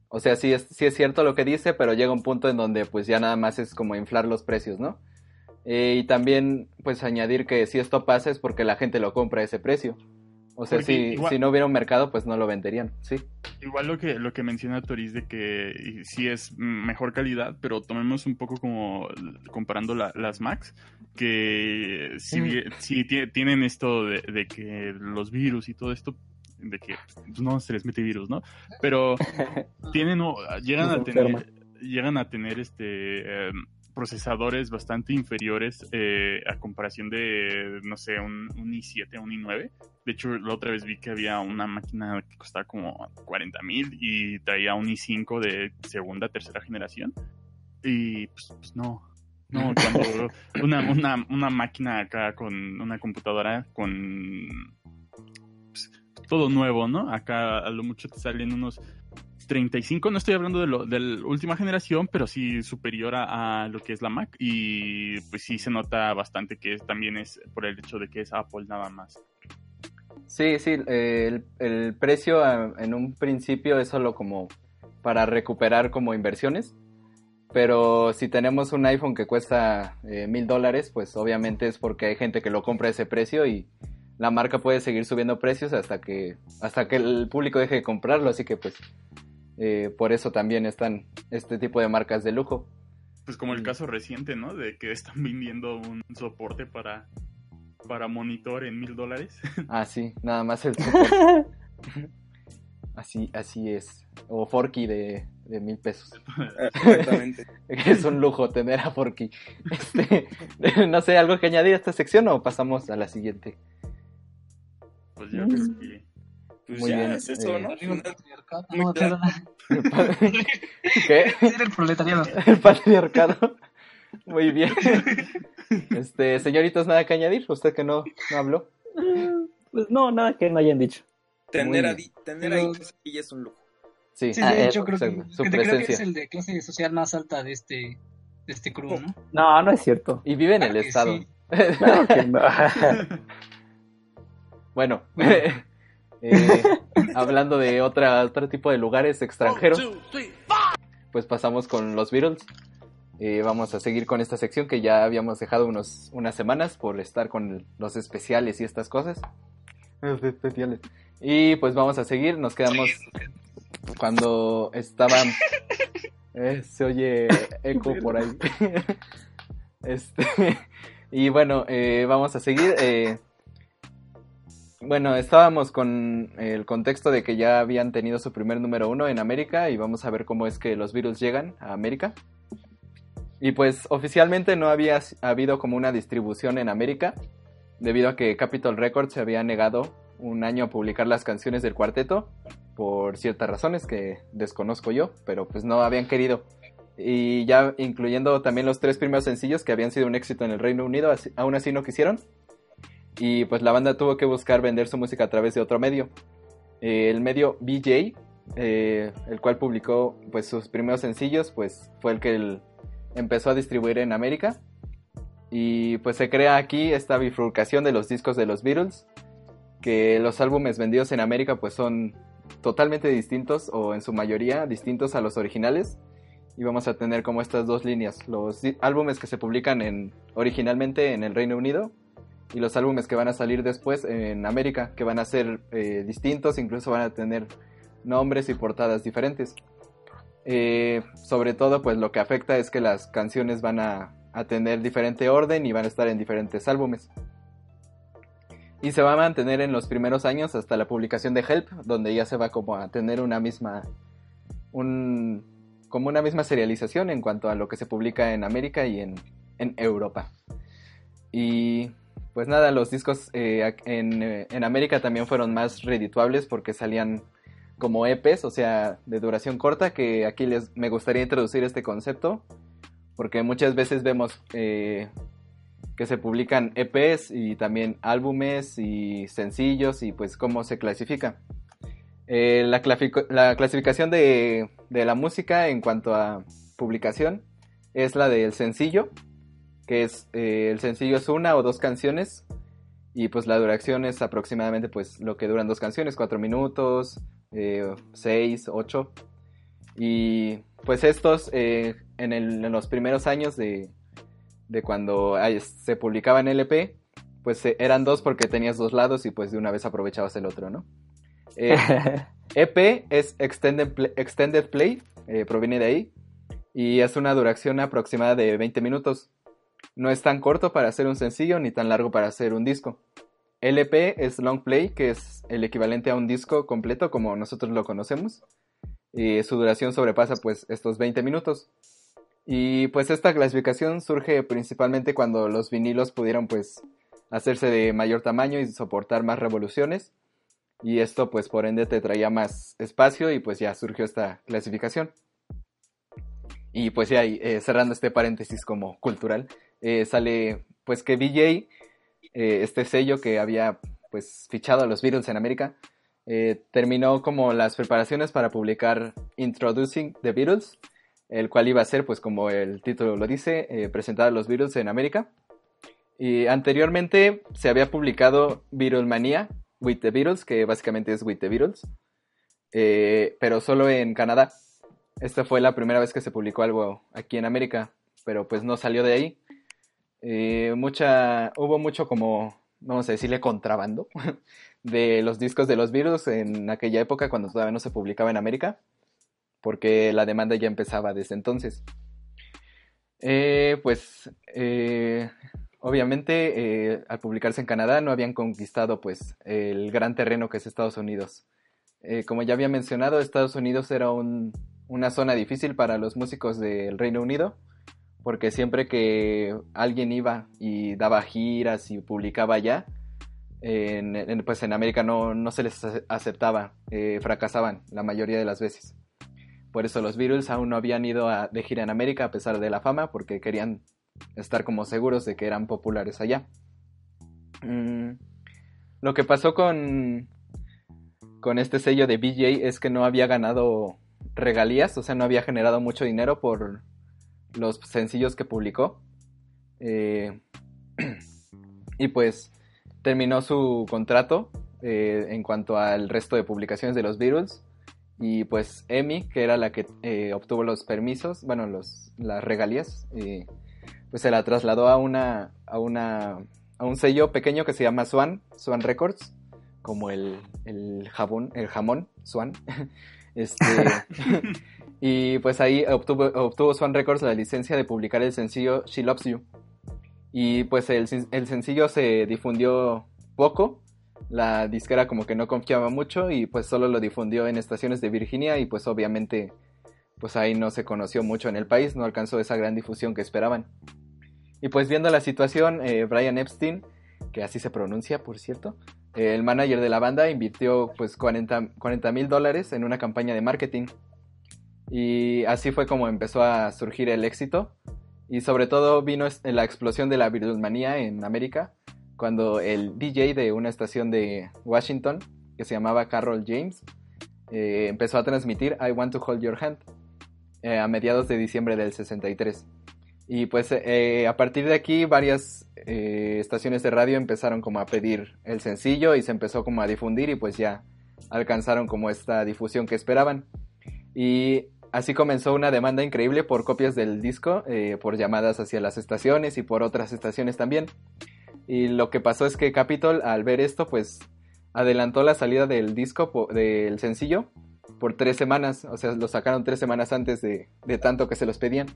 o sea, sí es, sí es cierto lo que dice, pero llega un punto en donde pues ya nada más es como inflar los precios, ¿no? Eh, y también, pues añadir que si esto pasa es porque la gente lo compra a ese precio. O sea, si,
igual-
si no hubiera un mercado, pues no lo venderían, sí.
Igual lo que, lo que menciona Toris de que sí es mm, mejor calidad, pero tomemos un poco como comparando la- las Macs, que si, bien- si tie- tienen esto de, de que los virus y todo esto, de que pues, no se les mete virus, ¿no? Pero [LAUGHS] tienen, o- llegan a tener, llegan a tener este... em, procesadores bastante inferiores eh, a comparación de, no sé, un, un i7, un i9. De hecho, la otra vez vi que había una máquina que costaba como 40 mil y traía un i5 de segunda, tercera generación. Y pues, pues no. No, [LAUGHS] cuando una, una, una máquina acá con una computadora con pues, todo nuevo, ¿no? Acá a lo mucho te salen unos 35, no estoy hablando de, lo, de la última generación, pero sí superior a, lo que es la Mac. Y pues sí se nota bastante que también es por el hecho de que es Apple nada más.
Sí, sí, el, el precio ah, en un principio es solo como para recuperar como inversiones, pero si tenemos un iPhone que cuesta eh, mil dólares, pues obviamente es porque hay gente que lo compra a ese precio y la marca puede seguir subiendo precios hasta que hasta que el público deje de comprarlo, así que pues eh, por eso también están este tipo de marcas de lujo.
Pues como el
Mm.
caso reciente, ¿no? De que están vendiendo un soporte para, para monitor en mil dólares. [LAUGHS]
Ah, sí, nada más el [LAUGHS] support. así, así es. O Forky de, de mil pesos.
Exactamente. [LAUGHS]
Es un lujo tener a Forky. Este, no sé, ¿algo que añadir a esta sección o pasamos a la siguiente?
Pues yo creo que...
Pues
Muy
ya
bien,
es eso,
eh,
¿no?
El
Final-
patriarcado.
muy
No,
claro. [LAUGHS]
¿Qué?
Era el proletariado. [LAUGHS]
El patriarcado. Muy bien. [LAUGHS] Este, señoritos, nada que añadir. Usted que no, no habló.
Pues no, nada que no hayan dicho.
Tener, a, tener
Pero-
ahí aquí ya es un lujo.
Sí,
Sí,
Ah,
de
eh,
hecho, creo que,
su
que- creo que es el de clase social más alta de este, de este crew, ¿no?
No, no es cierto.
Y vive en el
Claro que
estado.
sí.
Claro que no.
Bueno, eh, [LAUGHS] hablando de otra, otro tipo de lugares extranjeros, pues pasamos con los Beatles. Eh, vamos a seguir con esta sección que ya habíamos dejado unos, unas semanas por estar con los especiales y estas cosas. Los especiales. Y pues vamos a seguir, nos quedamos cuando estaban... Eh, se oye eco por ahí. [LAUGHS] [LAUGHS] este, y bueno, eh, vamos a seguir. Bueno, estábamos con el contexto de que ya habían tenido su primer número uno en América y vamos a ver cómo es que los virus llegan a América. Y pues oficialmente no había habido como una distribución en América, debido a que Capitol Records se había negado un año a publicar las canciones del cuarteto por ciertas razones que desconozco yo, pero pues no habían querido. Y ya incluyendo también los tres primeros sencillos que habían sido un éxito en el Reino Unido, aún así no quisieron. Y pues la banda tuvo que buscar vender su música a través de otro medio. Eh, el medio BJ, eh, el cual publicó pues sus primeros sencillos, pues fue el que empezó a distribuir en América. Y pues se crea aquí esta bifurcación de los discos de los Beatles, que los álbumes vendidos en América pues son totalmente distintos o en su mayoría distintos a los originales y vamos a tener como estas dos líneas, los álbumes que se publican en, originalmente en el Reino Unido y los álbumes que van a salir después en América, que van a ser eh, distintos, incluso van a tener nombres y portadas diferentes. Eh, sobre todo, pues lo que afecta es que las canciones van a, a, tener diferente orden y van a estar en diferentes álbumes. Y se va a mantener en los primeros años hasta la publicación de Help, donde ya se va como a tener una misma, un, como una misma serialización en cuanto a lo que se publica en América y en, en Europa. Y pues nada, los discos eh, en, eh, en, América también fueron más redituables porque salían como EPs, o sea, de duración corta, que aquí les, me gustaría introducir este concepto, porque muchas veces vemos eh, que se publican EPs y también álbumes y sencillos y pues cómo se clasifica. La, la, clasificación de, de, la música en cuanto a publicación es la del sencillo, que es eh, el sencillo es una o dos canciones y pues la duración es aproximadamente pues lo que duran dos canciones, cuatro minutos, eh, seis, ocho. Y pues estos en, el, en, los primeros años de, de cuando se publicaba en LP, pues eh, eran dos porque tenías dos lados y pues de una vez aprovechabas el otro, ¿no? EP eh, [LAUGHS] e es Extended Play, extended play eh, proviene de ahí, y es una duración aproximada de 20 minutos. No es tan corto para hacer un sencillo ni tan largo para hacer un disco. LP es Long Play, que es el equivalente a un disco completo como nosotros lo conocemos. Y su duración sobrepasa pues estos 20 minutos. Y pues esta clasificación surge principalmente cuando los vinilos pudieron pues hacerse de mayor tamaño y soportar más revoluciones. Y esto pues por ende te traía más espacio y pues ya surgió esta clasificación. Y pues ya eh, cerrando este paréntesis como cultural, eh, sale pues que BJ, eh, este sello que había pues fichado a los Beatles en América, terminó como las preparaciones para publicar Introducing the Beatles, el cual iba a ser, pues como el título lo dice, presentar a los Beatles en América. Y anteriormente se había publicado Beatlemania with the Beatles, que básicamente es with the Beatles, pero solo en Canadá. Esta fue la primera vez que se publicó algo aquí en América, pero pues no salió de ahí. Eh, mucha, hubo mucho como, vamos a decirle, contrabando [LAUGHS] de los discos de los Beatles en aquella época cuando todavía no se publicaba en América porque la demanda ya empezaba desde entonces. Eh, pues eh, obviamente eh, al publicarse en Canadá no habían conquistado pues el gran terreno que es Estados Unidos. como ya había mencionado, Estados Unidos era una zona difícil para los músicos del Reino Unido, porque siempre que alguien iba y daba giras y publicaba allá, pues en América no, no se les aceptaba, fracasaban la mayoría de las veces. Por eso los Beatles aún no habían ido a, de gira en América a pesar de la fama, porque querían estar como seguros de que eran populares allá. Mm, lo que pasó con, con este sello de BJ es que no había ganado regalías, o sea, no había generado mucho dinero por los sencillos que publicó. Eh, [CLEARS THROAT] y pues terminó su contrato eh, en cuanto al resto de publicaciones de los Beatles y pues Emi, que era la que eh, obtuvo los permisos, bueno, los, las regalías, pues se la trasladó a una, a una, a un sello pequeño que se llama Swan, Swan Records, como el, el jabón, el jamón, Swan. [LAUGHS] este, [LAUGHS] y pues ahí obtuvo, obtuvo Swan Records la licencia de publicar el sencillo She Loves You. Y pues el, el sencillo se difundió poco, la disquera como que no confiaba mucho y pues solo lo difundió en estaciones de Virginia y pues obviamente pues ahí no se conoció mucho en el país, no alcanzó esa gran difusión que esperaban. Y pues viendo la situación, eh, Brian Epstein, que así se pronuncia, por cierto, eh, el manager de la banda invirtió pues 40 mil dólares en una campaña de marketing. Y así fue como empezó a surgir el éxito. Y sobre todo vino la explosión de la Beatlemanía en América, cuando el DJ de una estación de Washington, que se llamaba Carol James, eh, empezó a transmitir I Want to Hold Your Hand a mediados de diciembre del 63. Y pues eh, a partir de aquí varias eh, estaciones de radio empezaron como a pedir el sencillo y se empezó como a difundir y pues ya alcanzaron como esta difusión que esperaban. Y así comenzó una demanda increíble por copias del disco, eh, por llamadas hacia las estaciones y por otras estaciones también. Y lo que pasó es que Capitol al ver esto pues adelantó la salida del disco, del sencillo, por tres semanas, o sea, lo sacaron tres semanas antes de, de tanto que se los pedían.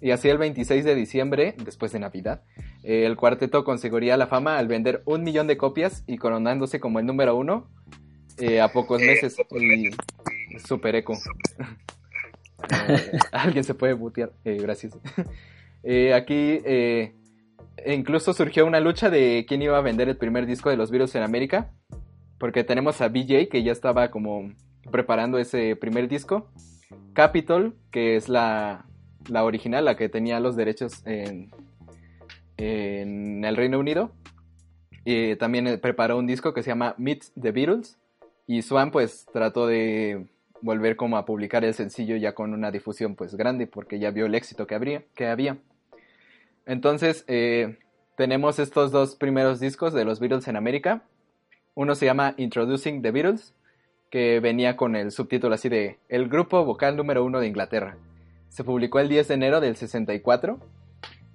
Y así el 26 de diciembre, después de Navidad, eh, el cuarteto conseguiría la fama al vender un millón de copias y coronándose como el número uno eh, a pocos meses. Y super eco. Eh, [LAUGHS] alguien se puede butear. gracias. [LAUGHS] aquí incluso surgió una lucha de quién iba a vender el primer disco de los virus en América. Porque tenemos a BJ que ya estaba como preparando ese primer disco. Capitol, que es la, la original, la que tenía los derechos en, en el Reino Unido. Y también preparó un disco que se llama Meet the Beatles. Y Swan pues trató de volver como a publicar el sencillo ya con una difusión pues grande porque ya vio el éxito que, habría, que había. Entonces eh, tenemos estos dos primeros discos de los Beatles en América. Uno se llama Introducing the Beatles, que venía con el subtítulo así de El grupo vocal número uno de Inglaterra. Se publicó el 10 de enero del 64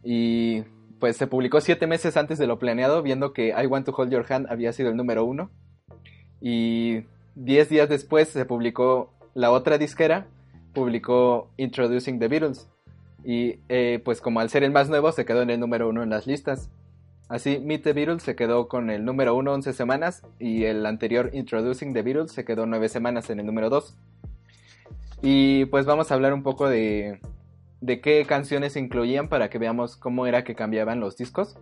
y pues se publicó siete meses antes de lo planeado, viendo que I Want to Hold Your Hand había sido el número uno. Y diez días después se publicó la otra disquera, publicó Introducing the Beatles. Y eh, pues como al ser el más nuevo se quedó en el número uno en las listas. Así, Meet the Beatles se quedó con el número uno 11 semanas y el anterior Introducing the Beatles se quedó nueve semanas en el número 2. Y pues vamos a hablar un poco de, de qué canciones incluían para que veamos cómo era que cambiaban los discos.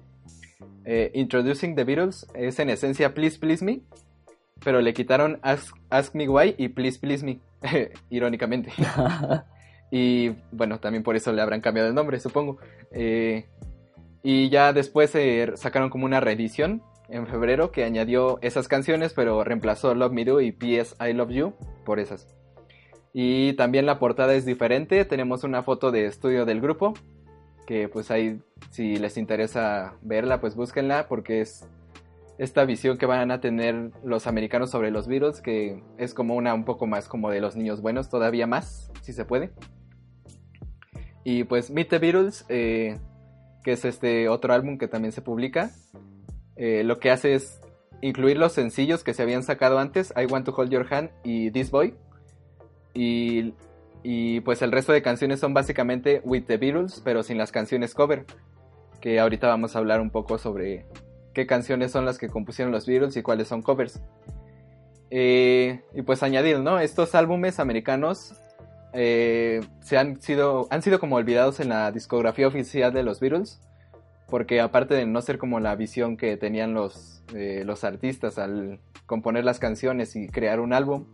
Eh, Introducing the Beatles es en esencia Please Please Me, pero le quitaron Ask, Me Why y Please Please Me, [LAUGHS] irónicamente. [LAUGHS] y bueno, también por eso le habrán cambiado el nombre, supongo. Eh, y ya después se sacaron como una reedición en febrero que añadió esas canciones, pero reemplazó Love Me Do y P.S. I Love You por esas. Y también la portada es diferente. Tenemos una foto de estudio del grupo. Que pues ahí, si les interesa verla, pues búsquenla. Porque es esta visión que van a tener los americanos sobre los Beatles. Que es como una un poco más como de los niños buenos. Todavía más, si se puede. Y pues Meet the Beatles, eh, que es este otro álbum que también se publica. Eh, lo que hace es incluir los sencillos que se habían sacado antes. I Want to Hold Your Hand y This Boy y, pues el resto de canciones son básicamente With the Beatles, pero sin las canciones cover. Que ahorita vamos a hablar un poco sobre qué canciones son las que compusieron los Beatles y cuáles son covers. Eh, y pues añadir, ¿no? Estos álbumes americanos eh, se han sido, han sido como olvidados en la discografía oficial de los Beatles. Porque aparte de no ser como la visión que tenían los, eh, los artistas al componer las canciones y crear un álbum,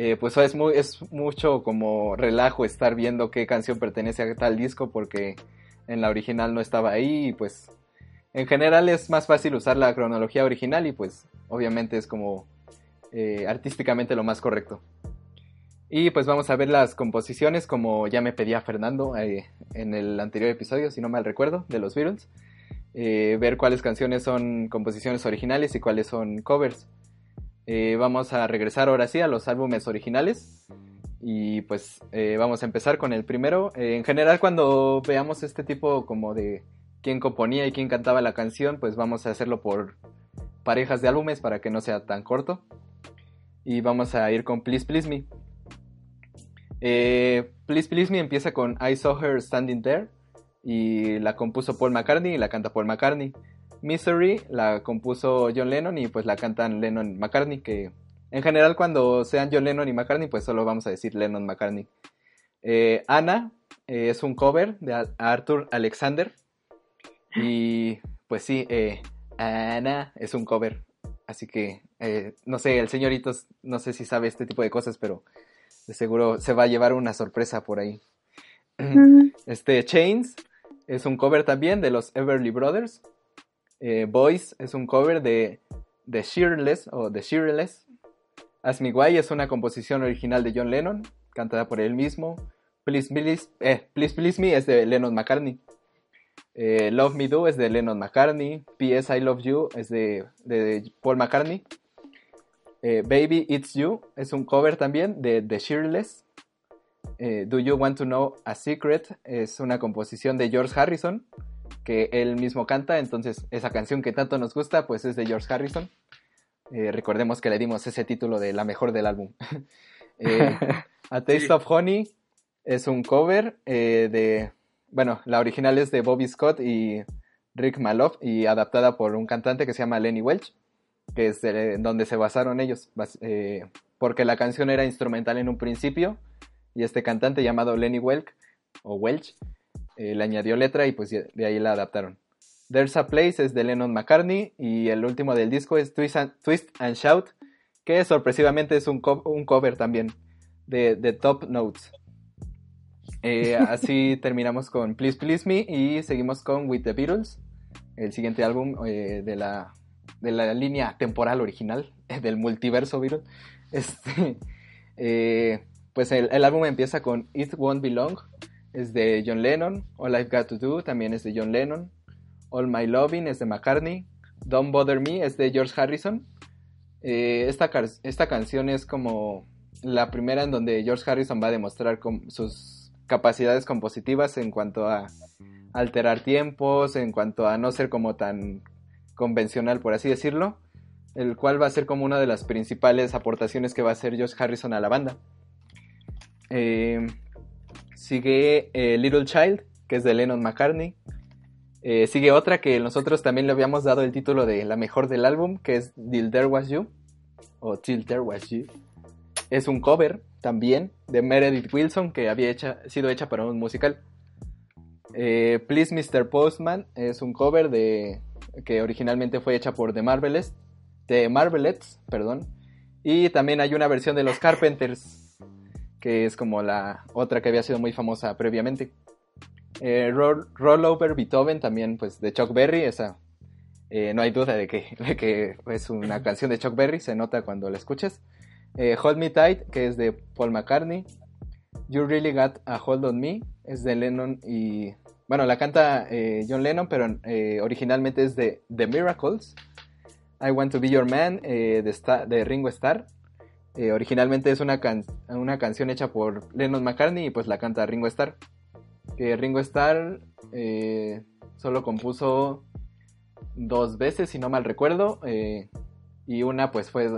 eh, pues es, muy, es mucho como relajo estar viendo qué canción pertenece a tal disco porque en la original no estaba ahí y pues en general es más fácil usar la cronología original y pues obviamente es como eh, artísticamente lo más correcto. Y pues vamos a ver las composiciones como ya me pedía Fernando eh, en el anterior episodio, si no mal recuerdo, de los Beatles. ver cuáles canciones son composiciones originales y cuáles son covers. Eh, vamos a regresar ahora sí a los álbumes originales. Y pues eh, vamos a empezar con el primero. Eh, en general cuando veamos este tipo como de quién componía y quién cantaba la canción, pues vamos a hacerlo por parejas de álbumes para que no sea tan corto. Y vamos a ir con Please Please Me. Please Please Me empieza con I Saw Her Standing There y la compuso Paul McCartney y la canta Paul McCartney. Misery la compuso John Lennon y pues la cantan Lennon y McCartney, que en general cuando sean John Lennon y McCartney pues solo vamos a decir Lennon McCartney. Eh, Ana eh, es un cover de Arthur Alexander. Y pues sí, eh, Ana es un cover. Así que, no sé, el señorito, no sé si sabe este tipo de cosas, pero de seguro se va a llevar una sorpresa por ahí. Este, Chains es un cover también de los Everly Brothers. Eh, Boys es un cover de The Sheerless o The Sheerless. Ask Me Why es una composición original de John Lennon, cantada por él mismo. Please Please, eh, Please, Please Me es de Lennon McCartney. Eh, Love Me Do es de Lennon McCartney. P.S. I Love You es de, de Paul McCartney. Baby It's You es un cover también de The Sheerless. Eh, Do You Want to Know a Secret es una composición de George Harrison que él mismo canta, entonces esa canción que tanto nos gusta pues es de George Harrison. Eh, recordemos que le dimos ese título de la mejor del álbum. [LAUGHS] Eh, a Taste
Sí.
of Honey es un cover eh, de, bueno, la original es de Bobby Scott y Rick Maloff y adaptada por un cantante que se llama Lenny Welch, que es de- donde se basaron ellos, porque la canción era instrumental en un principio y este cantante llamado Lenny Welch o Welch eh, le añadió letra y pues de ahí la adaptaron. There's a Place es de Lennon McCartney y el último del disco es Twist and, Twist and Shout, que sorpresivamente es un, co- un cover también de, de Top Notes. Eh, [LAUGHS] así terminamos con Please Please Me y seguimos con With the Beatles, el siguiente álbum eh, de, la, de la línea temporal original [LAUGHS] del multiverso Beatles. Este, eh, pues el, el álbum empieza con It Won't Be Long, es de John Lennon, All I've Got to Do también es de John Lennon, All My Loving es de McCartney, Don't Bother Me es de George Harrison. Eh, esta, esta canción es como la primera en donde George Harrison va a demostrar sus capacidades compositivas en cuanto a alterar tiempos, en cuanto a no ser como tan convencional, por así decirlo, el cual va a ser como una de las principales aportaciones que va a hacer George Harrison a la banda. Eh, sigue eh, Little Child, que es de Lennon McCartney. Eh, sigue otra que nosotros también le habíamos dado el título de la mejor del álbum, que es Till There Was You, o Till There Was You. Es un cover también de Meredith Wilson, que había sido hecha para un musical. Eh, Please Mr. Postman es un cover de que originalmente fue hecha por The Marvelettes, The Marvelettes, perdón. Y también hay una versión de los Carpenters, que es como la otra que había sido muy famosa previamente. Eh, Roll, Roll Over Beethoven también, pues de Chuck Berry, esa eh, no hay duda de que, de que es una canción de Chuck Berry, se nota cuando la escuches. Eh, Hold Me Tight, que es de Paul McCartney. You Really Got a Hold on Me, es de Lennon y... Bueno, la canta John Lennon, pero originalmente es de The Miracles. I Want to Be Your Man, de Ringo Starr. Eh, originalmente es una, una canción hecha por Lennon McCartney y pues la canta Ringo Starr. Que Ringo Starr eh, solo compuso dos veces, si no mal recuerdo. eh, y una pues fue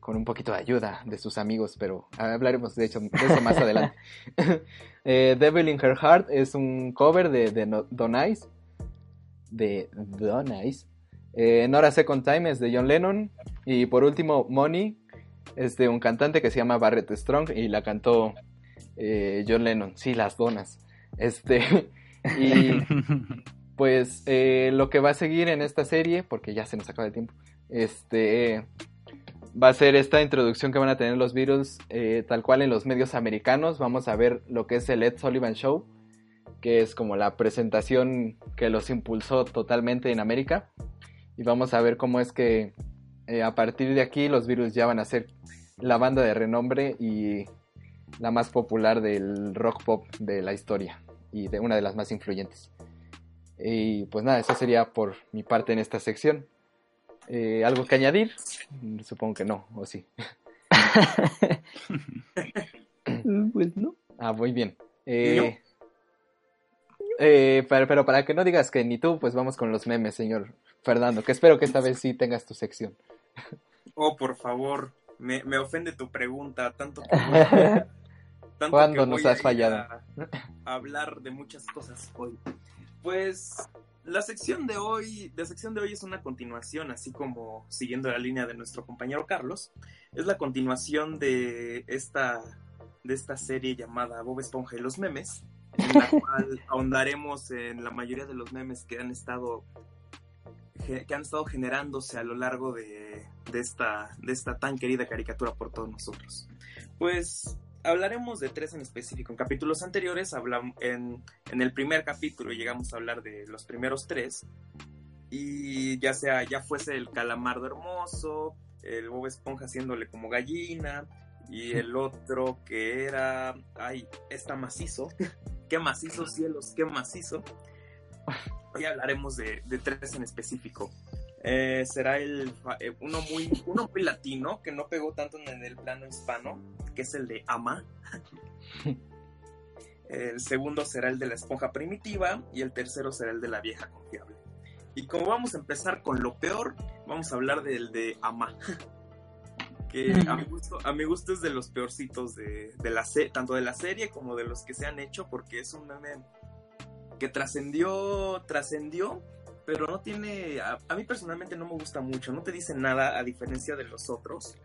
con un poquito de ayuda de sus amigos, pero hablaremos de, hecho, de eso más adelante. [LAUGHS] Devil in Her Heart es un cover de, de Don Ice. De Don Nora Second Time es de John Lennon. Y por último, Money es de un cantante que se llama Barrett Strong y la cantó eh, John Lennon. Sí, las donas. Este. [LAUGHS] Y [LAUGHS] pues eh, lo que va a seguir en esta serie, porque ya se nos acaba el tiempo, este va a ser esta introducción que van a tener los Beatles eh, tal cual en los medios americanos. Vamos a ver lo que es el Ed Sullivan Show, que es como la presentación que los impulsó totalmente en América. Y vamos a ver cómo es que eh, a partir de aquí los Beatles ya van a ser la banda de renombre y la más popular del rock pop de la historia y de una de las más influyentes. Y pues nada, eso sería por mi parte en esta sección. Eh, ¿Algo que añadir? Supongo que no, o sí. [LAUGHS]
pues no.
Ah, muy bien. Eh, eh, pero, pero para que no digas que ni tú, pues vamos con los memes, señor Fernando, que espero que esta vez sí tengas tu sección.
Oh, por favor, me, me ofende tu pregunta, tanto que voy a- [LAUGHS] tanto
¿Cuándo
que
nos
voy
has fallado?
A, a hablar de muchas cosas hoy. Pues la sección de hoy, la sección de hoy es una continuación, así como siguiendo la línea de nuestro compañero Carlos, es la continuación de esta de esta serie llamada Bob Esponja y los memes, en la [LAUGHS] cual ahondaremos en la mayoría de los memes que han estado que han estado generándose a lo largo de, de, esta, de esta tan querida caricatura por todos nosotros. Pues hablaremos de tres en específico. En capítulos anteriores, hablamos, en, en el primer capítulo llegamos a hablar de los primeros tres. Y ya sea, ya fuese el calamardo hermoso, el Bob Esponja haciéndole como gallina, y el otro que era, ay, está macizo. [LAUGHS] qué macizo, cielos, qué macizo. Hoy hablaremos de, de tres en específico. Eh, será el eh, uno muy uno muy latino que no pegó tanto en el plano hispano que es el de Ama [LAUGHS] el segundo será el de la esponja primitiva y el tercero será el de la vieja confiable y como vamos a empezar con lo peor vamos a hablar del de Ama [LAUGHS] que a mi gusto, a mi gusto es de los peorcitos de, de la tanto de la serie como de los que se han hecho porque es un meme que trascendió trascendió pero no tiene, a, mí personalmente no me gusta mucho, no te dice nada a diferencia de los otros,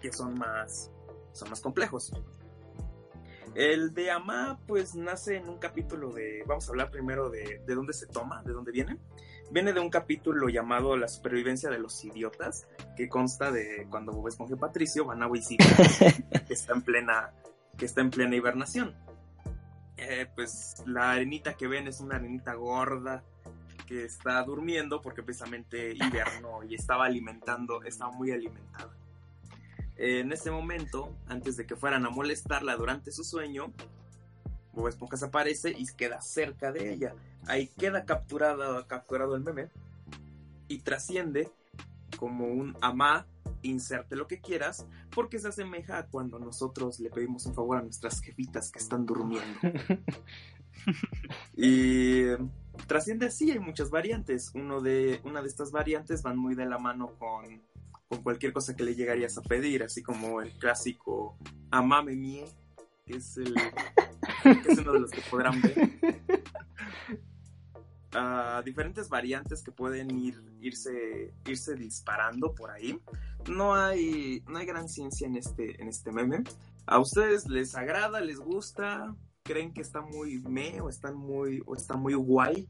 que son más, son más complejos. El de Ama, pues nace en un capítulo de, vamos a hablar primero de, de dónde se toma, de dónde viene. Viene de un capítulo llamado La supervivencia de los idiotas, que consta de cuando Bob Esponja y Patricio van a visitar [LAUGHS] que está en plena, que está en plena hibernación. Eh, pues la arenita que ven es una arenita gorda, que está durmiendo porque precisamente invierno y estaba alimentando, estaba muy alimentada. En ese momento, antes de que fueran a molestarla durante su sueño, Bob Esponja aparece y queda cerca de ella. Ahí queda capturado, capturado el meme y trasciende como un amá, inserte lo que quieras, porque se asemeja a cuando nosotros le pedimos un favor a nuestras jefitas que están durmiendo. [LAUGHS] y trasciende así, hay muchas variantes. Uno de, una de estas variantes van muy de la mano con, con cualquier cosa que le llegarías a pedir, así como el clásico Amame Mie, que es, el, que es uno de los que podrán ver. [LAUGHS] Uh, diferentes variantes que pueden ir, irse, irse disparando por ahí. No hay, no hay gran ciencia en este, en este meme. ¿A ustedes les agrada, les gusta? creen que está muy me o están muy o está muy guay?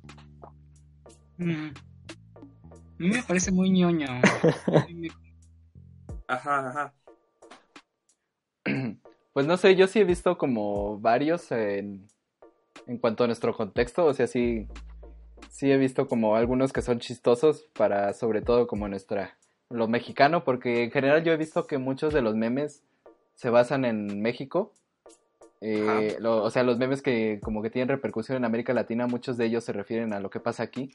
Mm. A mí me parece muy ñoño. [LAUGHS]
ajá, ajá.
Pues no sé, yo sí he visto como varios en, en cuanto a nuestro contexto, o sea, sí, sí he visto como algunos que son chistosos para sobre todo como nuestra, lo mexicano, porque en general yo he visto que muchos de los memes se basan en México eh, o sea, los memes que como que tienen repercusión en América Latina, muchos de ellos se refieren a lo que pasa aquí.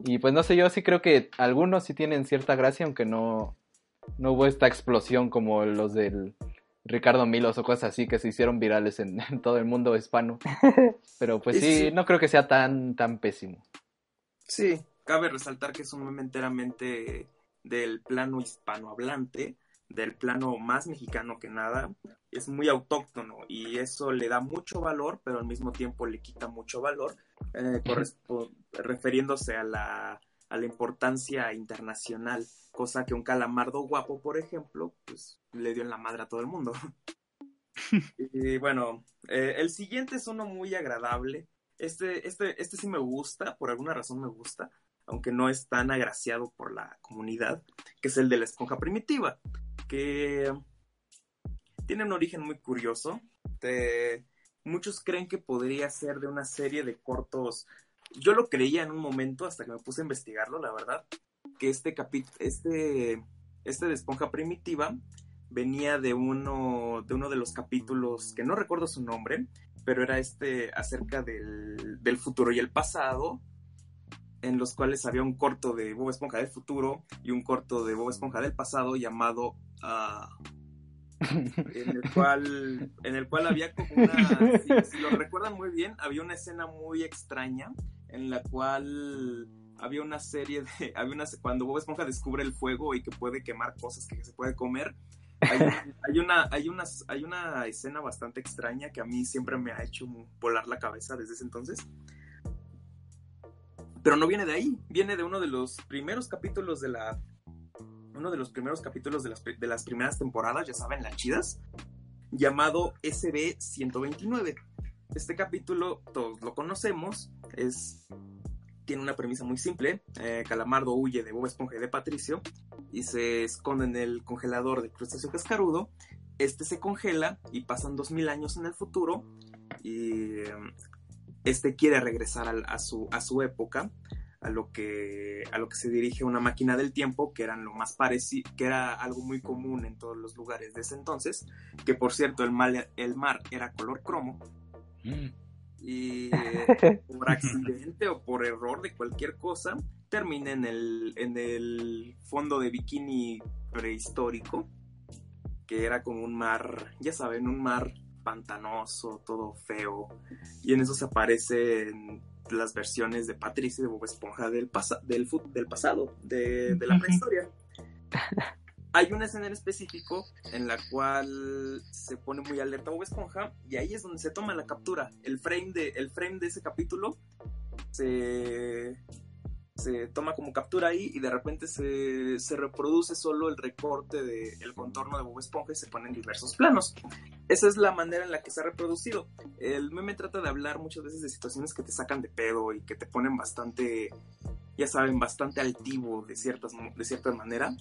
Y pues no sé, yo sí creo que algunos sí tienen cierta gracia, aunque no, no hubo esta explosión como los del Ricardo Milos o cosas así que se hicieron virales en, todo el mundo hispano. [LAUGHS] Pero pues sí, no creo que sea tan, tan pésimo.
Sí, cabe resaltar que es un meme enteramente del plano hispanohablante del plano más mexicano que nada, es muy autóctono y eso le da mucho valor, pero al mismo tiempo le quita mucho valor, eh, refiriéndose a la, a la importancia internacional, cosa que un calamardo guapo, por ejemplo, pues le dio en la madre a todo el mundo. [LAUGHS] y bueno, eh, el siguiente es uno muy agradable. Este, este, este sí me gusta, por alguna razón me gusta, aunque no es tan agraciado por la comunidad, que es el de la esponja primitiva que tiene un origen muy curioso. muchos creen que podría ser de una serie de cortos. Yo lo creía en un momento hasta que me puse a investigarlo, la verdad, que este capítulo, este, este de Esponja Primitiva venía de uno, de uno de los capítulos que no recuerdo su nombre, pero era este acerca del, del futuro y el pasado, en los cuales había un corto de Bob Esponja del futuro y un corto de Bob Esponja del pasado llamado [LAUGHS] en el cual en el cual había como una si, lo recuerdan muy bien había una escena muy extraña en la cual había una serie de [LAUGHS] había una cuando Bob Esponja descubre el fuego y que puede quemar cosas que se puede comer hay, [LAUGHS] hay, una hay una hay una escena bastante extraña que a mí siempre me ha hecho volar la cabeza desde ese entonces pero no viene de ahí viene de uno de los primeros capítulos de la uno de los primeros capítulos de las, de las primeras temporadas, ya saben, las chidas, llamado SB-129. Este capítulo todos lo conocemos, es, tiene una premisa muy simple. Eh, Calamardo huye de Bob Esponja y de Patricio y se esconde en el congelador del crustáceo cascarudo. Este se congela y pasan dos mil años en el futuro y eh, este quiere regresar a, su, a su época, a lo, que, a lo que se dirige una máquina del tiempo, que, eran lo más pareci- que era algo muy común en todos los lugares de ese entonces, que por cierto el, mal- el mar era color cromo, y eh, por [LAUGHS] accidente o por error de cualquier cosa, termina en el, en el fondo de bikini prehistórico, que era como un mar, ya saben, un mar pantanoso, todo feo, y en eso se aparecen las versiones de Patricia y de Bob Esponja del, pasa- del, del pasado, de, de la prehistoria. [LAUGHS] Hay una escena en específico en la cual se pone muy alerta Bob Esponja y ahí es donde se toma la captura. El frame de, el frame de ese capítulo se, se toma como captura ahí y de repente se, se reproduce solo el recorte del contorno de Bob Esponja y se ponen diversos planos. Esa es la manera en la que se ha reproducido. El meme trata de hablar muchas veces de situaciones que te sacan de pedo y que te ponen bastante, ya saben, bastante altivo de, ciertas, de cierta manera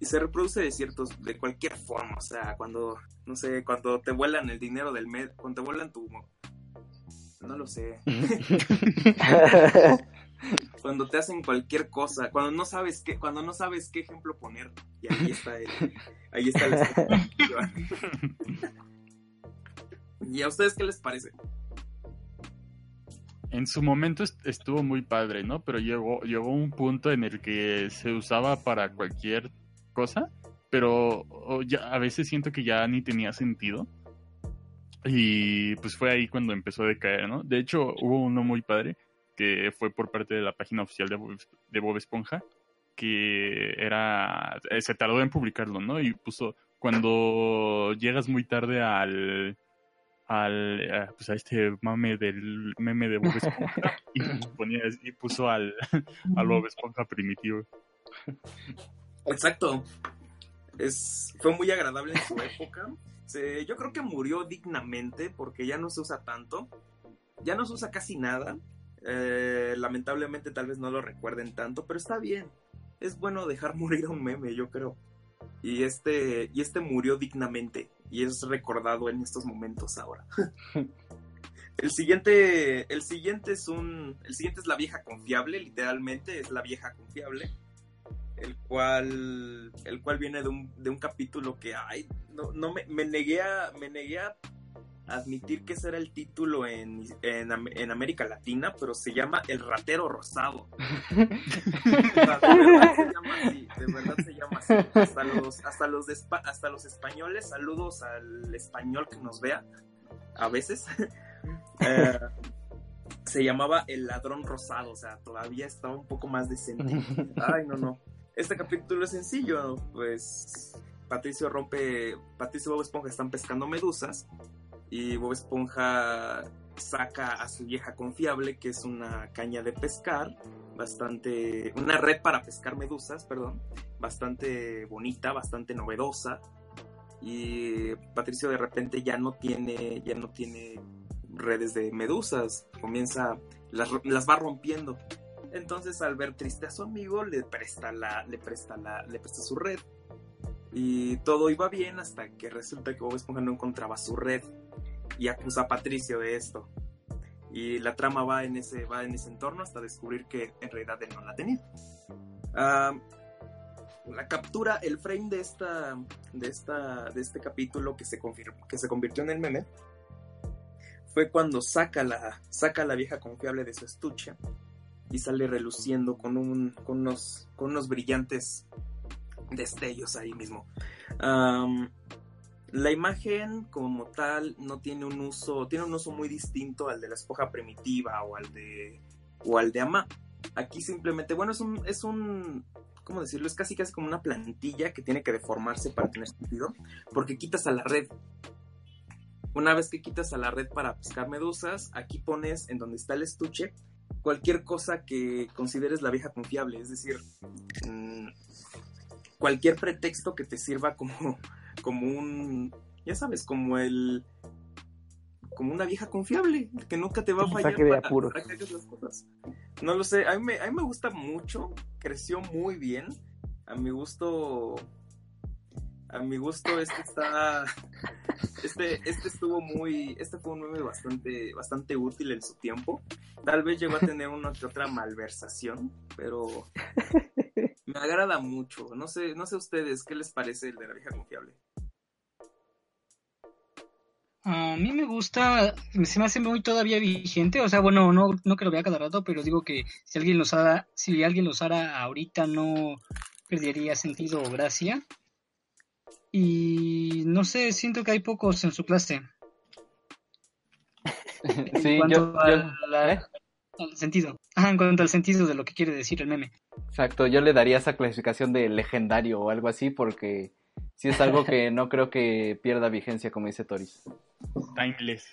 y se reproduce de ciertos, de cualquier forma, o sea, cuando, no sé, cuando te vuelan el dinero del mes, cuando te vuelan tu, no lo sé, [LAUGHS] cuando te hacen cualquier cosa, cuando no sabes qué, cuando no sabes qué ejemplo poner, y ahí está el, ahí está la. ¿Y a ustedes qué les parece?
En su momento est- estuvo muy padre, ¿no? Pero llegó, llegó un punto en el que se usaba para cualquier cosa, pero ya, a veces siento que ya ni tenía sentido. Y pues fue ahí cuando empezó a decaer, ¿no? De hecho, hubo uno muy padre que fue por parte de la página oficial de Bob, de Bob Esponja, que era, eh, se tardó en publicarlo, ¿no? Y puso, cuando llegas muy tarde al, al a, pues a este mame del meme de Bob Esponja [LAUGHS] y, ponía, y puso al, [LAUGHS] al Bob Esponja primitivo.
Exacto. Es, fue muy agradable en su época. [LAUGHS] Se- yo creo que murió dignamente porque ya no se usa tanto. Ya no se usa casi nada. Eh, lamentablemente tal vez no lo recuerden tanto, pero está bien. Es bueno dejar [LAUGHS] morir a un meme, yo creo. Y este, y este murió dignamente y es recordado en estos momentos ahora. [LAUGHS] El siguiente, el siguiente es un, el siguiente es la vieja confiable, literalmente es la vieja confiable el cual el cual viene de un, de un capítulo que ay no, no me, me negué a me negué a admitir que ese era el título en, en, en América Latina pero se llama El ratero rosado. O [LAUGHS] sea, de verdad se llama así de verdad se llama así. Hasta los hasta los de hasta los españoles saludos al español que nos vea a veces. [LAUGHS] Eh, se llamaba El ladrón rosado o sea todavía estaba un poco más decente. Ay, no, no. Este capítulo es sencillo, pues Patricio rompe, Patricio y Bob Esponja están pescando medusas y Bob Esponja saca a su vieja confiable, que es una caña de pescar, bastante, una red para pescar medusas, perdón, bastante bonita, bastante novedosa y Patricio de repente ya no tiene, ya no tiene redes de medusas, comienza, las, las va rompiendo. Entonces, al ver triste a su amigo, le presta la, le presta la, le presta su red. Y todo iba bien hasta que resulta que Bob Esponja no encontraba su red y acusa a Patricio de esto. Y la trama va en ese, va en ese entorno hasta descubrir que en realidad él no la tenía. Ah, la captura, el frame de esta, de esta, de este capítulo que se que se convirtió en el meme, fue cuando saca la, saca la vieja confiable de su estuche y sale reluciendo con, un, con, unos, con unos brillantes destellos ahí mismo. La imagen como tal no tiene un uso, tiene un uso muy distinto al de la esponja primitiva o al de, o al de Ama. Aquí simplemente, bueno, es un, es un, ¿cómo decirlo? Es casi casi como una plantilla que tiene que deformarse para tener sentido, porque quitas a la red. Una vez que quitas a la red para pescar medusas, aquí pones en donde está el estuche cualquier cosa que consideres la vieja confiable, es decir, mm, cualquier pretexto que te sirva como, [LAUGHS] como un ya sabes, como el como una vieja confiable, que nunca te va a fallar para, para que hagas las cosas. No lo sé, a mí, me, a mí me gusta mucho, creció muy bien, a mi gusto, a mi gusto este está, este, este estuvo muy, este fue un meme bastante, bastante útil en su tiempo, tal vez llegó a tener una que otra malversación, pero me agrada mucho, no sé, no sé ustedes, ¿qué les parece el de la vieja confiable?
A mí me gusta, se me hace muy todavía vigente, o sea, bueno, no, no que lo vea cada rato, pero digo que si alguien lo usara, si alguien lo usara ahorita no perdería sentido o gracia. Y no sé, siento que hay pocos en su clase. [LAUGHS] En
Sí,
cuanto
yo, yo-
a la-
¿eh?
al sentido. Ajá, en cuanto al sentido de lo que quiere decir el meme.
Exacto, yo le daría esa clasificación de legendario o algo así porque sí es algo que no creo que pierda vigencia, como dice Toris.
Timeless.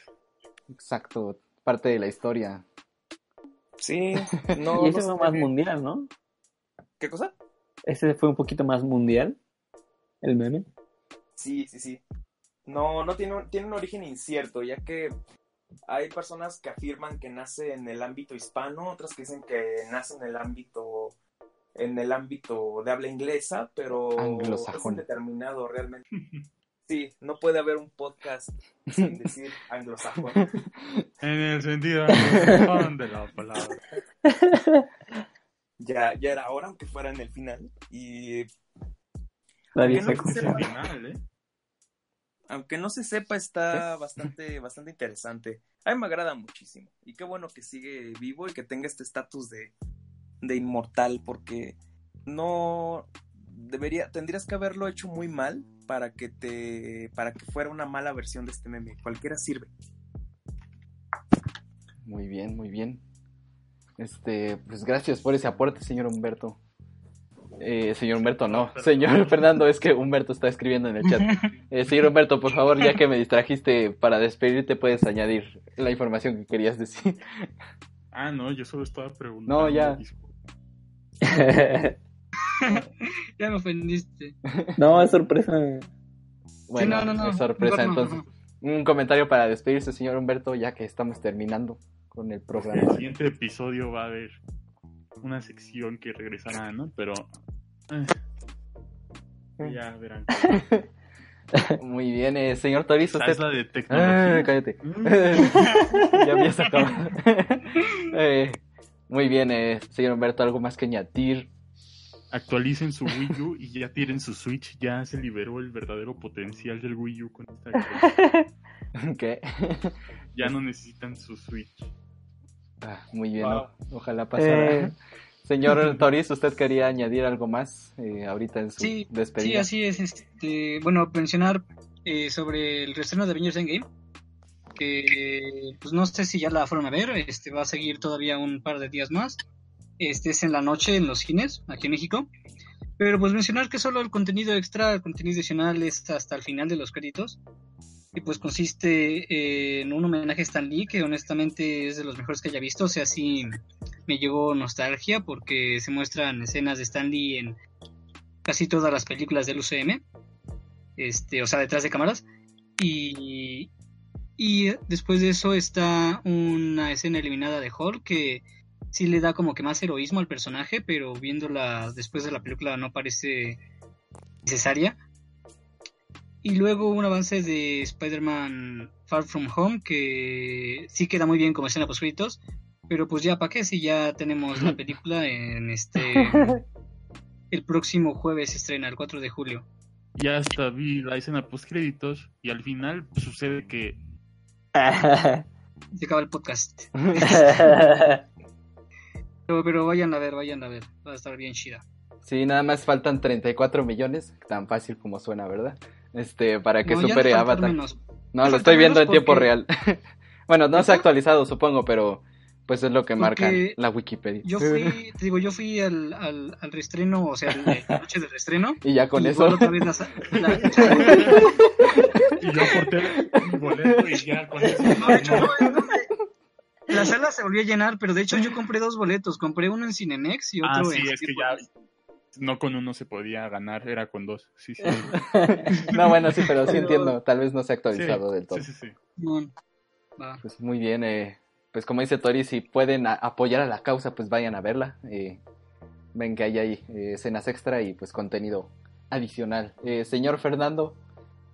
Exacto, parte de la historia.
Sí, [LAUGHS] no,
y ese
no
fue más mundial, ¿no?
¿Qué cosa?
Ese fue un poquito más mundial, el meme.
Sí, sí, sí. No, no tiene un, tiene un origen incierto, ya que hay personas que afirman que nace en el ámbito hispano, otras que dicen que nace en el ámbito en el ámbito de habla inglesa, pero
Anglosajón.
es indeterminado realmente. [LAUGHS] Sí, no puede haber un podcast sin decir [LAUGHS] anglosajón.
En el sentido de la palabra.
Ya, ya era hora, aunque fuera en el final. Y No se
final, ¿eh?
aunque no se sepa, está bastante, bastante interesante. A mí me agrada muchísimo. Y qué bueno que sigue vivo y que tenga este estatus de, de inmortal, porque no debería, tendrías que haberlo hecho muy mal para que te, para que fuera una mala versión de este meme. Cualquiera sirve.
Muy bien, muy bien. Este, pues gracias por ese aporte, señor Humberto. Eh, señor Humberto, no. Señor [LAUGHS] Fernando, es que Humberto está escribiendo en el chat. [LAUGHS] Eh, señor Humberto, por favor, ya que me distrajiste para despedirte, puedes añadir la información que querías decir. [LAUGHS]
Ah, no, yo solo estaba preguntando.
No, ya.
Ya me ofendiste.
no, es sorpresa.
Bueno,
no, no, no,
es sorpresa, entonces. Un comentario para despedirse, señor Humberto, ya que estamos terminando con el
El
programa.
siguiente episodio va a haber una sección que regresará, ¿no? Pero. eh, ya verán. [LAUGHS]
Muy bien, eh, señor
Esta
usted...
es la de
Ah,
tecnología.
cállate.
Mm. [LAUGHS]
ya había sacado. [LAUGHS] Eh, muy bien, eh, señor Humberto, ¿algo más que añadir?
Actualicen su Wii U y ya tienen su Switch. Ya se liberó el verdadero potencial del Wii U con esta.
¿Qué?
Ya no necesitan su Switch.
Ah, muy bien,
Wow.
o- ojalá pasara.
Eh. [LAUGHS]
Señor Toris, ¿usted quería añadir algo más eh, ahorita en su
Sí, Sí,
despedida?
así es. Este, bueno, mencionar eh, sobre el reestreno de Avengers Endgame. Que pues no sé si ya la fueron a ver. Este va a seguir todavía un par de días más. Este es en la noche en los cines, aquí en México. Pero pues mencionar que solo el contenido extra, el contenido adicional es hasta el final de los créditos. Y pues consiste eh, en un homenaje a Stan Lee, que honestamente es de los mejores que haya visto. O sea, sí me llegó nostalgia porque se muestran escenas de Stan Lee en casi todas las películas del UCM. Este, o sea, detrás de cámaras. Y, y después de eso está una escena eliminada de Hulk que sí le da como que más heroísmo al personaje, pero viéndola después de la película no parece necesaria. Y luego un avance de Spider-Man Far From Home que sí queda muy bien como escena post créditos, pero pues ya para qué si ya tenemos la película en este [LAUGHS] el próximo jueves se estrena el 4 de julio.
Ya hasta vi la escena post créditos y al final pues, sucede que [LAUGHS]
Se acaba el podcast. [LAUGHS] Pero, pero vayan a ver, vayan a ver. Va a estar bien chida.
Sí, nada más faltan 34 millones, tan fácil como suena, ¿verdad? Este, para que
No,
supere Avatar.
menos.
No, lo estoy viendo en tiempo
porque-
real. [LAUGHS] bueno, no se ha actualizado, supongo, pero pues es lo que marca
Porque
la Wikipedia.
Yo fui, te digo, yo fui al, al, al reestreno, o sea, al- la noche del reestreno. [LAUGHS]
y ya con
y
eso.
otra vez la [LAUGHS]
y yo aporté mi boleto y ya con eso.
No, de hecho, no, no, La sala se volvió a llenar, pero de hecho yo compré dos boletos. Compré uno en Cinemex y otro
Ah, sí,
en
es que ya. No con uno se podía ganar, era con dos. Sí, sí. [LAUGHS]
no, bueno, sí, pero sí entiendo. Tal vez no se ha actualizado
Sí,
del todo.
Sí, sí, sí.
Pues muy bien, eh, pues como dice Tori, si pueden a- apoyar a la causa, pues vayan a verla. eh, ven que ahí hay eh, escenas extra y pues contenido adicional. Eh, señor Fernando,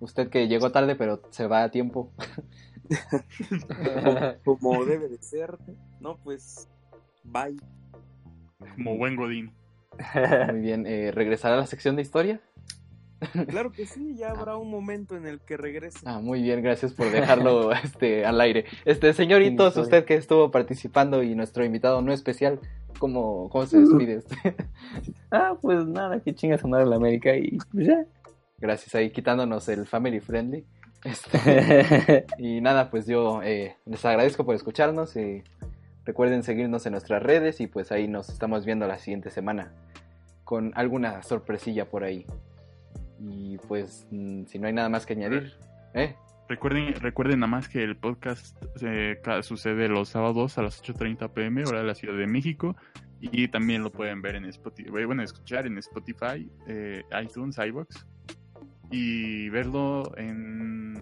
usted que llegó tarde pero se va a tiempo. [LAUGHS]
Como debe de ser. No, pues. Bye.
Como buen Godín.
Muy bien, eh, ¿regresará a la sección de historia?
Claro que sí, ya habrá un momento en el que regrese.
Ah, muy bien, gracias por dejarlo [LAUGHS] este, al aire. Este, señoritos, usted que estuvo participando y nuestro invitado no especial, ¿cómo, cómo se despide usted? [LAUGHS]
ah, pues nada, que chingas a madre la América y pues ya.
Gracias ahí quitándonos el family friendly. Este, [LAUGHS] y nada, pues yo eh, les agradezco por escucharnos. y recuerden seguirnos en nuestras redes y pues ahí nos estamos viendo la siguiente semana con alguna sorpresilla por ahí. Y pues mm, si no hay nada más que añadir, ¿eh?
Recuerden, recuerden nada más que el podcast eh, sucede los sábados a las 8.30 pm, hora de la Ciudad de México. Y también lo pueden ver en Spotify, bueno, escuchar en Spotify, eh, iTunes, iBox. Y verlo en,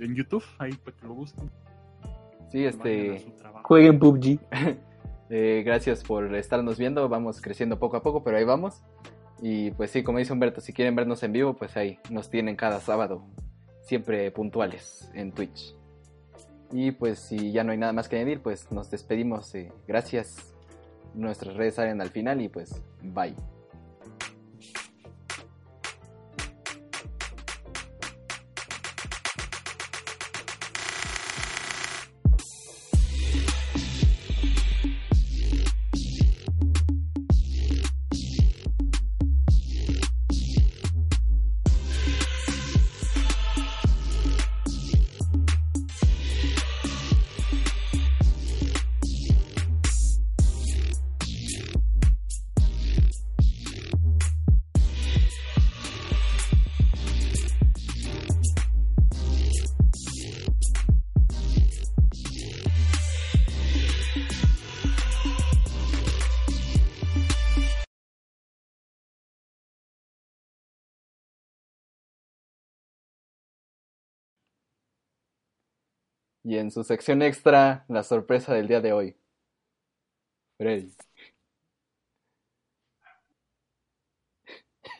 en YouTube, ahí para que lo busquen.
Sí, este.
Jueguen PUBG. [LAUGHS]
eh, gracias por estarnos viendo. Vamos creciendo poco a poco, pero ahí vamos. Y pues sí, como dice Humberto, si quieren vernos en vivo, pues ahí nos tienen cada sábado, siempre puntuales en Twitch. Y pues si ya no hay nada más que añadir, pues nos despedimos. eh, gracias. Nuestras redes salen al final y pues bye. Y en su sección extra, la sorpresa del día de hoy. Freddy.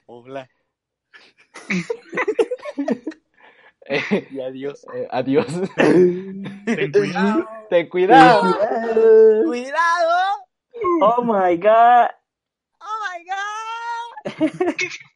Hola. [LAUGHS]
Eh,
Y adiós.
eh, adiós.
Ten cuidado.
Ten cuidado.
¡Cuidado!
Oh my god.
¡Oh my god! [LAUGHS]